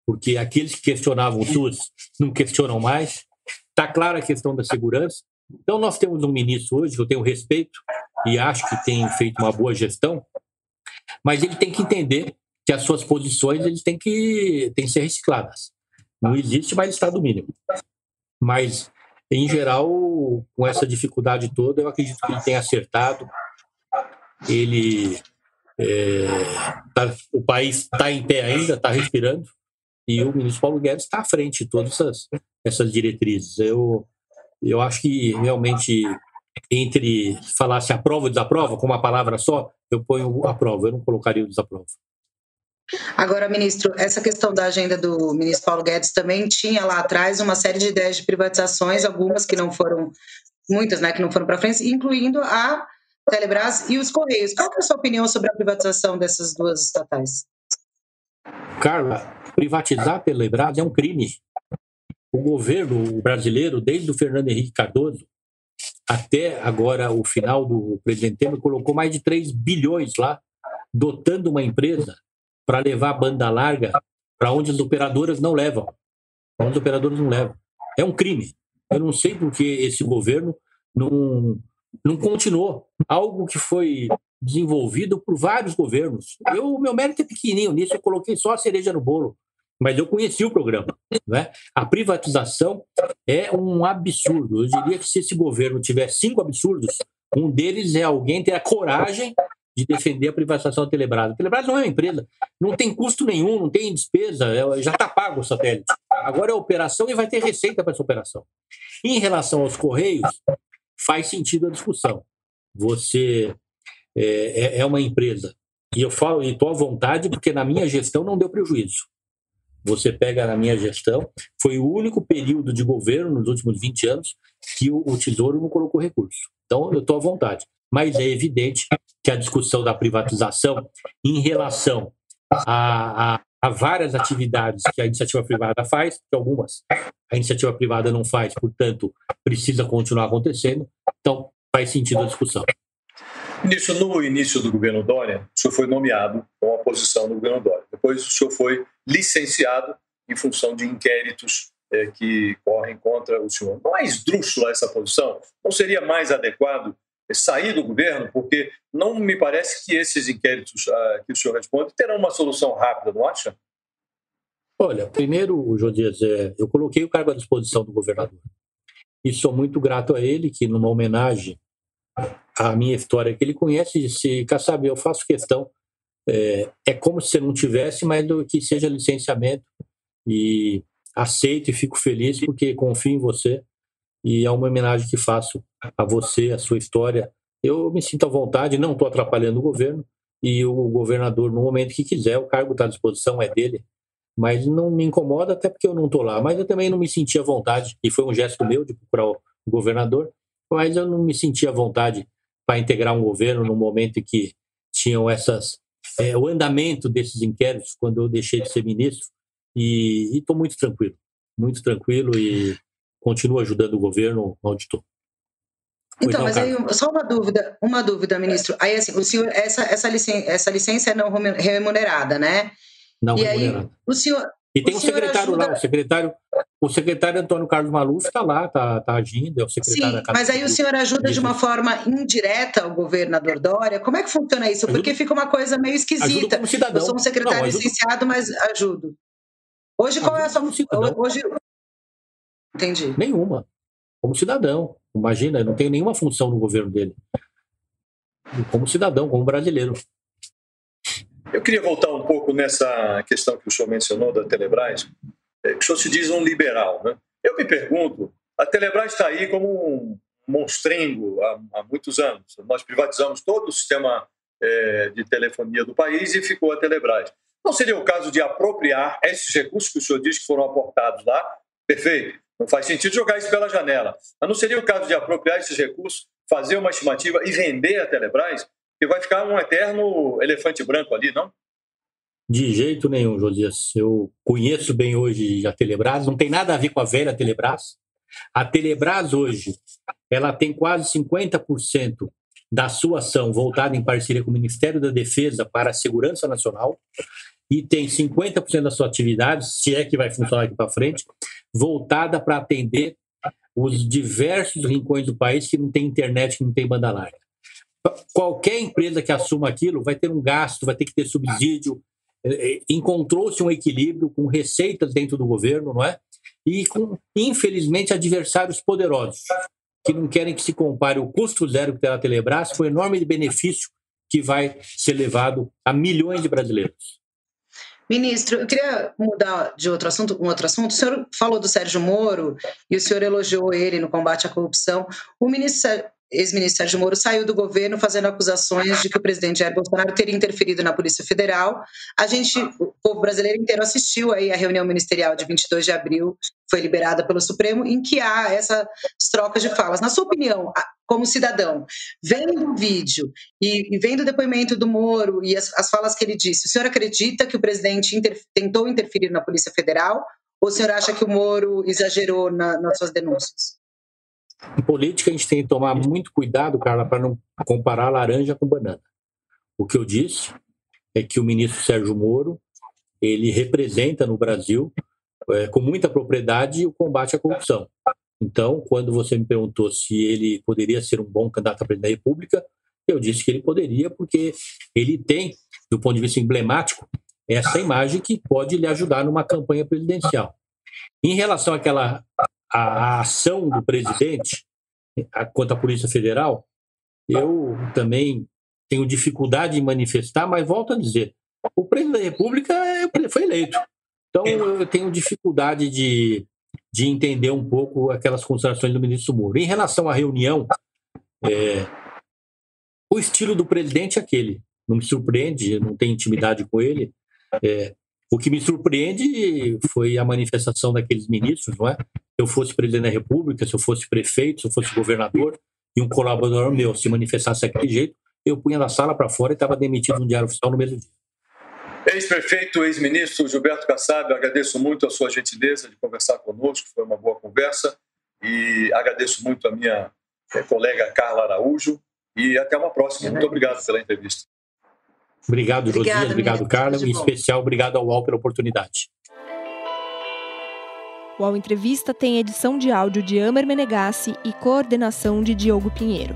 porque aqueles que questionavam o SUS não questionam mais. Está clara a questão da segurança. Então, nós temos um ministro hoje que eu tenho respeito e acho que tem feito uma boa gestão, mas ele tem que entender que as suas posições eles têm que, têm que ser recicladas. Não existe mais Estado mínimo. Mas, em geral, com essa dificuldade toda, eu acredito que ele tem acertado. Ele É, tá, o país está em pé ainda, está respirando, e o ministro Paulo Guedes está à frente de todas essas, essas diretrizes. Eu, eu acho que realmente entre falar se aprova ou desaprova, com uma palavra só, eu ponho aprova, eu não colocaria o desaprova. Agora, ministro, essa questão da agenda do ministro Paulo Guedes também tinha lá atrás uma série de ideias de privatizações, algumas que não foram, muitas, né, que não foram para frente, incluindo a Telebrás e os Correios. Qual é a sua opinião sobre a privatização dessas duas estatais? Carla, privatizar a Telebrás é um crime. O governo brasileiro, desde o Fernando Henrique Cardoso até agora o final do presidente Temer, colocou mais de 3 bilhões lá, dotando uma empresa para levar a banda larga para onde as operadoras não levam. Onde as operadoras não levam. É um crime. Eu não sei por que esse governo não, não continuou. Algo que foi desenvolvido por vários governos. Eu, meu mérito é pequenininho nisso, eu coloquei só a cereja no bolo. Mas eu conheci o programa. Né? A privatização é um absurdo. Eu diria que se esse governo tiver cinco absurdos, um deles é alguém ter a coragem de defender a privatização da Telebrás. A Telebrás não é uma empresa, não tem custo nenhum, não tem despesa, é, já está pago o satélite. Agora é operação e vai ter receita para essa operação. Em relação aos Correios, faz sentido a discussão. Você é, é, é uma empresa, e eu falo e estou à vontade porque na minha gestão não deu prejuízo. Você pega na minha gestão, foi o único período de governo nos últimos 20 anos que o, o Tesouro não colocou recurso. Então, eu estou à vontade mas é evidente que a discussão da privatização em relação a, a, a, várias atividades que a iniciativa privada faz, que algumas a iniciativa privada não faz, portanto, precisa continuar acontecendo, então faz sentido a discussão. Nisso, no início do governo Dória, o senhor foi nomeado com a posição do governo Dória. Depois o senhor foi licenciado em função de inquéritos é, que correm contra o senhor. Não é esdrúxula essa posição? Não seria mais adequado sair do governo, porque não me parece que esses inquéritos uh, que o senhor responde terão uma solução rápida, não acha? Olha, primeiro, Josias, é, eu coloquei o cargo à disposição do governador. E sou muito grato a ele, que numa homenagem à minha história que ele conhece, disse, Kassab, eu faço questão, é, é como se você não tivesse, mas que seja licenciamento. E aceito e fico feliz porque confio em você e é uma homenagem que faço a você, a sua história. Eu me sinto à vontade, não estou atrapalhando o governo e o governador, no momento que quiser, o cargo está à disposição, é dele. Mas não me incomoda, até porque eu não estou lá. Mas eu também não me senti à vontade, e foi um gesto meu de procurar o governador, mas eu não me senti à vontade para integrar um governo no momento em que tinham essas é, o andamento desses inquéritos quando eu deixei de ser ministro e estou muito tranquilo, muito tranquilo e continuo ajudando o governo onde estou. Então, mas aí, só uma dúvida, uma dúvida, ministro. Aí, assim, o senhor, essa, essa, licença, essa licença é não remunerada, né? Não e remunerada. Aí, o senhor, e tem o um secretário ajuda... lá, o secretário, o secretário Antônio Carlos Maluf está lá, está tá agindo, é o secretário Sim, da Casa Mas aí o senhor ajuda de uma forma indireta o governador Dória? Como é que funciona isso? Porque fica uma coisa meio esquisita. Como cidadão. Eu sou um secretário não, licenciado, mas ajudo. Hoje, qual ajudo é a sua. Hoje, Entendi. Nenhuma. Como cidadão. Imagina, eu não tenho nenhuma função no governo dele. Como cidadão, como brasileiro. Eu queria voltar um pouco nessa questão que o senhor mencionou da Telebrás. É, o senhor se diz um liberal, né? Eu me pergunto, a Telebrás está aí como um monstrengo há, há, muitos anos. Nós privatizamos todo o sistema é, de telefonia do país e ficou a Telebrás. Não seria o caso de apropriar esses recursos que o senhor diz que foram aportados lá? Perfeito. Não faz sentido jogar isso pela janela. Mas não seria o caso de apropriar esses recursos, fazer uma estimativa e vender a Telebrás? Que vai ficar um eterno elefante branco ali, não? De jeito nenhum, Josias. Eu conheço bem hoje a Telebrás, não tem nada a ver com a velha Telebrás. A Telebrás hoje, ela tem quase 50% da sua ação voltada em parceria com o Ministério da Defesa para a Segurança Nacional e tem 50% da sua atividade, se é que vai funcionar aqui para frente, voltada para atender os diversos rincões do país que não tem internet, que não tem banda larga. Qualquer empresa que assuma aquilo vai ter um gasto, vai ter que ter subsídio. É, é, encontrou-se um equilíbrio com receitas dentro do governo, não é? E com, infelizmente, adversários poderosos que não querem que se compare o custo zero que tem a Telebrás com o enorme benefício que vai ser levado a milhões de brasileiros. Ministro, eu queria mudar de outro assunto, um outro assunto. O senhor falou do Sérgio Moro e o senhor elogiou ele no combate à corrupção. O ministro ex-ministro Sérgio Moro saiu do governo fazendo acusações de que o presidente Jair Bolsonaro teria interferido na Polícia Federal. A gente, o povo brasileiro inteiro assistiu aí a reunião ministerial de 22 de abril, foi liberada pelo Supremo, em que há essas trocas de falas. Na sua opinião, como cidadão, vendo o vídeo e, vendo o depoimento do Moro e as, as, falas que ele disse, o senhor acredita que o presidente inter, tentou interferir na Polícia Federal ou o senhor acha que o Moro exagerou na, nas suas denúncias? Em política, a gente tem que tomar muito cuidado, Carla, para não comparar laranja com banana. O que eu disse é que o ministro Sérgio Moro ele representa no Brasil é, com muita propriedade o combate à corrupção. Então, quando você me perguntou se ele poderia ser um bom candidato a presidente da República, eu disse que ele poderia, porque ele tem, do ponto de vista emblemático, essa imagem que pode lhe ajudar numa campanha presidencial. Em relação àquela a, a ação do presidente a, quanto à Polícia Federal, eu também tenho dificuldade em manifestar, mas volto a dizer, o presidente da República é, foi eleito. Então eu tenho dificuldade de, de entender um pouco aquelas considerações do ministro Moro. Em relação à reunião, é, o estilo do presidente é aquele. Não me surpreende, não tenho intimidade com ele. É, o que me surpreende foi a manifestação daqueles ministros, não é? Se eu fosse presidente da República, se eu fosse prefeito, se eu fosse governador, e um colaborador meu se manifestasse daquele jeito, eu punha na sala para fora e estava demitido no Diário Oficial no mesmo dia. Ex-prefeito, ex-ministro Gilberto Kassab, agradeço muito a sua gentileza de conversar conosco, foi uma boa conversa, e agradeço muito a minha eh, colega Carla Araújo, e até uma próxima. Muito obrigado pela entrevista. Obrigado, Obrigada, Josias. Obrigado, Carla. Em especial, obrigado ao UOL pela oportunidade. O UOL Entrevista tem edição de áudio de Amer Menegassi e coordenação de Diogo Pinheiro.